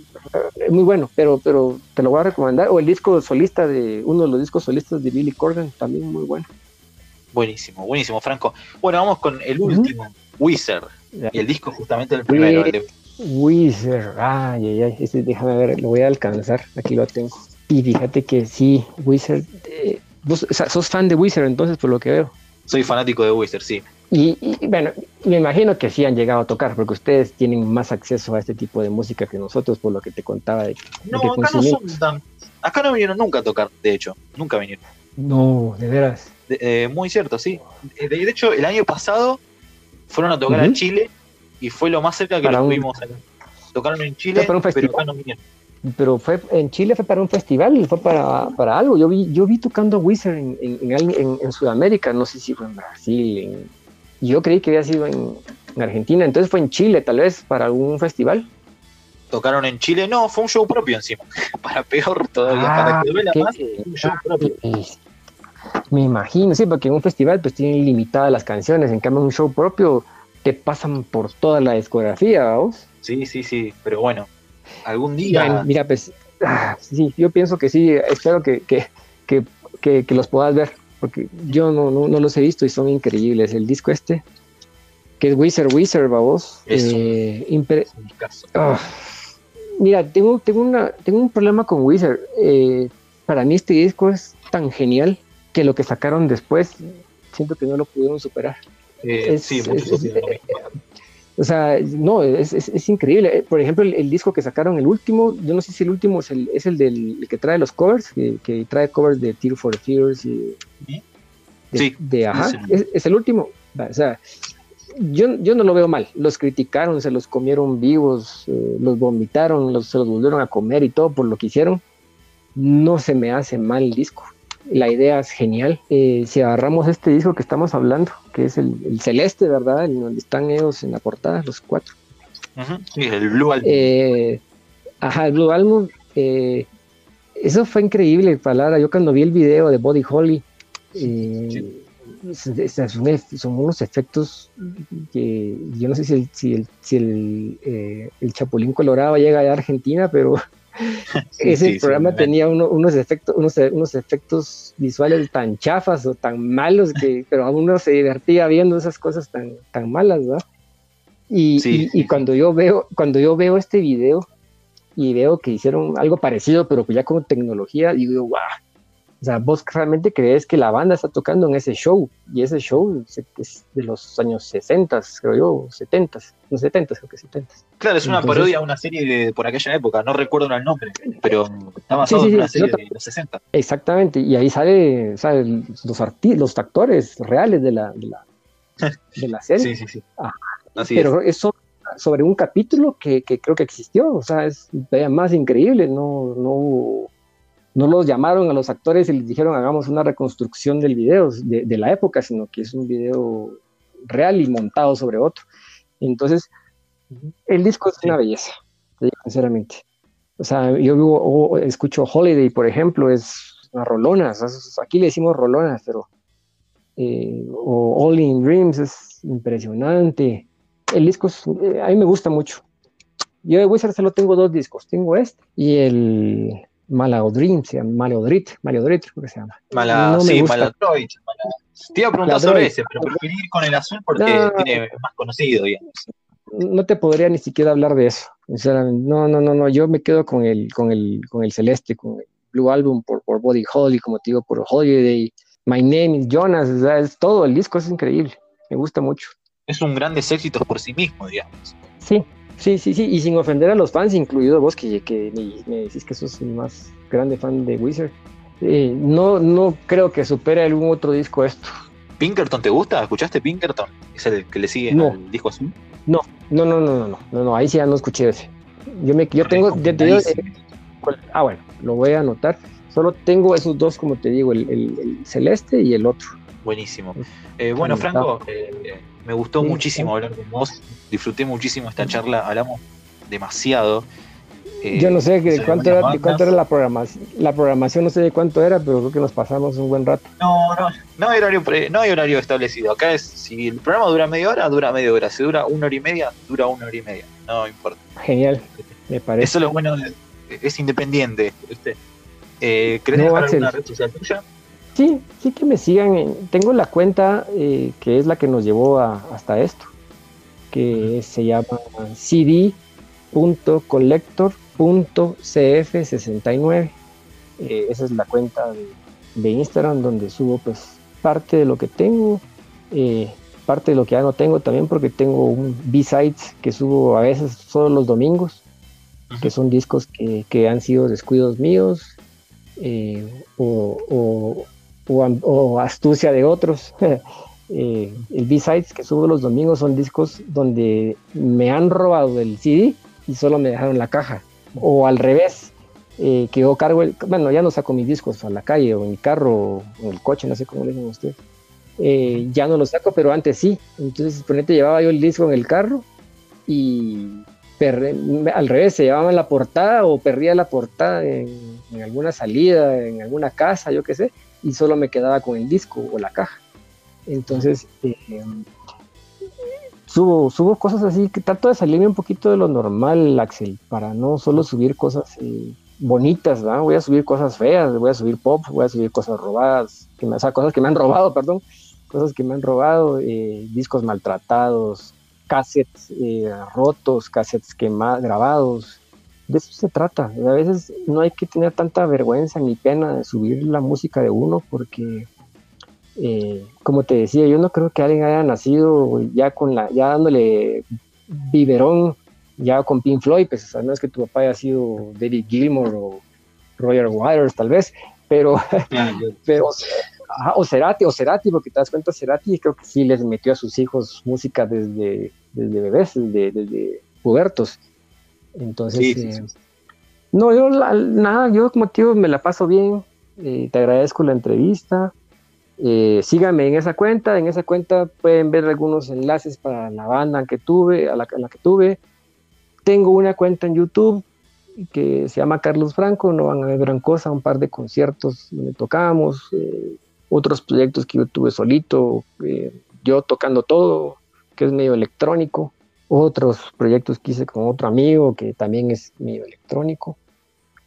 es muy bueno, pero, pero te lo voy a recomendar, o el disco solista de, uno de los discos solistas de Billy Corgan, también muy bueno. Buenísimo, buenísimo, Franco. Bueno, vamos con el último, Wizard, y el disco justamente el primero. El Wizard, ay, ay, ay, este, déjame ver, lo voy a alcanzar, aquí lo tengo. Y fíjate que sí, Wizard, eh, vos sos fan de Wizard entonces, por lo que veo. Soy fanático de Wizard, sí. Y, bueno, me imagino que sí han llegado a tocar, porque ustedes tienen más acceso a este tipo de música que nosotros, por lo que te contaba. De, no, acá no son tan... Acá no vinieron nunca a tocar, de hecho, nunca vinieron. No, de veras. Eh, muy cierto, sí. De, hecho, el año pasado fueron a tocar a Chile y fue lo más cerca que tuvimos. Tocaron en Chile, pero, pero acá no vinieron pero fue en Chile fue para un festival, fue para, para algo. Yo vi, yo vi tocando Wizard en, en, en, Sudamérica, no sé si fue en Brasil. yo creí que había sido en, Argentina, entonces fue en Chile, tal vez, para algún festival. Tocaron en Chile, no, fue un show propio encima, para peor todavía, para que duela más, un show propio. Me imagino, sí, porque en un festival pues tienen limitadas las canciones, en cambio en un show propio te pasan por toda la discografía, ¿vos? Sí, sí, sí, pero bueno, algún día. mira, pues, ah, sí, yo pienso que sí, espero que, que, que, que, los puedas ver, porque yo no, no, no, los he visto y son increíbles. El disco este, que es Wizard Wizard, vamos. Eh, ah, mira, tengo, tengo, una, tengo un problema con Wizard. Eh, para mí este disco es tan genial que lo que sacaron después siento que no lo pudieron superar. Eh, sí, muchos o sea, no, es, es, increíble. Eh, por ejemplo, el, disco que sacaron, el último, yo no sé si el último es el, es el del que trae los covers, que, trae covers de Tear for Fears y de, sí, de ajá, es, el último. O sea, yo, yo no lo veo mal. Los criticaron, se los comieron vivos, eh, los vomitaron, los, se los volvieron a comer y todo por lo que hicieron. No se me hace mal el disco la idea es genial. Eh, si agarramos este disco que estamos hablando, que es el, celeste, ¿verdad? En donde están ellos en la portada, los cuatro. Sí, el Blue Album. Eh, ajá, el Blue Album. Eh, eso fue increíble, palabra. Yo cuando vi el video de Body Holly, son, unos efectos que yo no sé si el, si el, si el, el Chapulín Colorado llega a Argentina, pero ese programa tenía unos efectos, unos, unos, efectos visuales tan chafas o tan malos que, pero a uno se divertía viendo esas cosas tan, tan malas, ¿verdad? Y, cuando yo veo, cuando yo veo este video y veo que hicieron algo parecido, pero ya con tecnología, digo, wow, o sea, vos realmente crees que la banda está tocando en ese show, y ese show es de los años 60, creo yo, 70, los 70, creo que 70. Claro, es una parodia a una serie de, por aquella época, no recuerdo el nombre, pero está basado en una serie de los 60. Exactamente, y ahí sale, los, los actores reales de la, de la, de la serie. sí, sí, sí. Ah, pero es. eso sobre un capítulo que, que, creo que existió, o sea, es más increíble, no, no no los llamaron a los actores y les dijeron hagamos una reconstrucción del video de, la época, sino que es un video real y montado sobre otro. Entonces, el disco es una belleza, sinceramente. O sea, yo escucho Holiday, por ejemplo, es una rolona, aquí le decimos rolonas, pero eh, o All in Dreams es impresionante. El disco eh, a mí me gusta mucho. Yo de Wizard solo tengo dos discos, tengo este y el Malaodrin, se llama Malaodrit, Malaodrit creo que se llama. Mala, sí, Maladroit. Te iba a preguntar sobre ese, pero preferí ir con el azul porque tiene más conocido, digamos. No te podría ni siquiera hablar de eso, No, no, no, no, yo me quedo con el, con el, con el celeste, con el Blue Album por, por Body Holly, como te digo, por Holiday. My Name is Jonas, es todo, el disco es increíble, me gusta mucho. Es un grandes éxitos por sí mismo, digamos. Sí, Sí, sí, sí, y sin ofender a los fans, incluido vos, que, que me, decís que sos el más grande fan de Wizard, eh, no, no creo que supere algún otro disco esto. ¿Pinkerton te gusta? ¿Escuchaste Pinkerton? ¿Es el que le sigue no. al disco azul? No, no, no, no, no, no, no, ahí sí ya no escuché ese. Yo, me, yo tengo, eh, ah, bueno, lo voy a anotar. Solo tengo esos dos, como te digo, el, celeste y el otro. Buenísimo. Eh, bueno, Franco, me gustó muchísimo hablar con vos, disfruté muchísimo esta charla, hablamos demasiado. Eh, Yo no sé cuánto, era, cuánto era la programación, la programación no sé de cuánto era, pero creo que nos pasamos un buen rato. No, no, no hay horario, no hay horario establecido. Acá es, si el programa dura media hora, dura media hora. Si dura una hora y media, dura una hora y media. No importa. Genial, me parece. Eso es lo bueno, es independiente. Eh, ¿Querés dejar alguna red social tuya? Sí, sí que me sigan. Tengo la cuenta eh, que es la que nos llevó hasta esto, que se llama cd.collector.cf69. Eh, esa es la cuenta de, Instagram donde subo pues parte de lo que tengo, eh, parte de lo que ya no tengo también porque tengo un B-Sides que subo a veces solo los domingos, que son discos que, han sido descuidos míos o o, astucia de otros. Eh, el B-Sides que subo los domingos son discos donde me han robado el CD y solo me dejaron la caja. O al revés, eh, que yo cargo el. Bueno, ya no saco mis discos a la calle o en mi carro o en el coche, no sé cómo le dicen ustedes. Eh, ya no los saco, pero antes sí. Entonces, ponete, llevaba yo el disco en el carro y al revés, se llevaba la portada o perdía la portada en, en, alguna salida, en alguna casa, yo qué sé, y solo me quedaba con el disco o la caja. Entonces, eh, subo, subo cosas así que trato de salirme un poquito de lo normal, Axel, para no solo subir cosas eh, bonitas, ¿verdad? voy a subir cosas feas, voy a subir pop, voy a subir cosas robadas, que me, o cosas que me han robado, perdón, cosas que me han robado, eh, discos maltratados, cassettes rotos, cassettes quemados, grabados, de eso se trata. A veces no hay que tener tanta vergüenza ni pena de subir la música de uno porque, eh, como te decía, yo no creo que alguien haya nacido ya con la, ya dándole biberón, ya con Pink Floyd, pues no es que tu papá haya sido David Gilmour o Roger Waters tal vez, pero, pero o Cerati, o Cerati, porque te das cuenta, Cerati creo que sí les metió a sus hijos música desde, desde bebés, desde, desde pubertos. Entonces, eh, no, yo nada, yo como tío me la paso bien, eh, te agradezco la entrevista. Eh, síganme en esa cuenta, en esa cuenta pueden ver algunos enlaces para la banda que tuve, a la, que tuve. Tengo una cuenta en YouTube que se llama Carlos Franco, no van a ver gran cosa, un par de conciertos donde tocamos, otros proyectos que yo tuve solito, yo tocando todo, que es medio electrónico otros proyectos que hice con otro amigo que también es medio electrónico.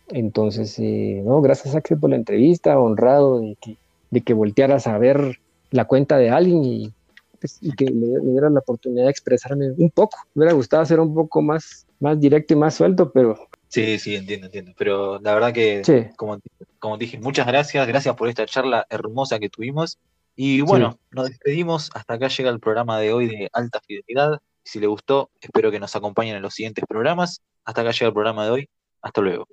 Entonces, eh, no, gracias Axel por la entrevista, honrado de que, de que voltearas a ver la cuenta de alguien y pues, y que me, me, diera la oportunidad de expresarme un poco. Me hubiera gustado ser un poco más, más directo y más suelto, pero... Sí, sí, entiendo, entiendo. Pero la verdad que, sí. como, como dije, muchas gracias, gracias por esta charla hermosa que tuvimos. Y bueno, sí. nos despedimos. Hasta acá llega el programa de hoy de Alta Fidelidad. Si le gustó, espero que nos acompañen en los siguientes programas. Hasta acá llega el programa de hoy. Hasta luego.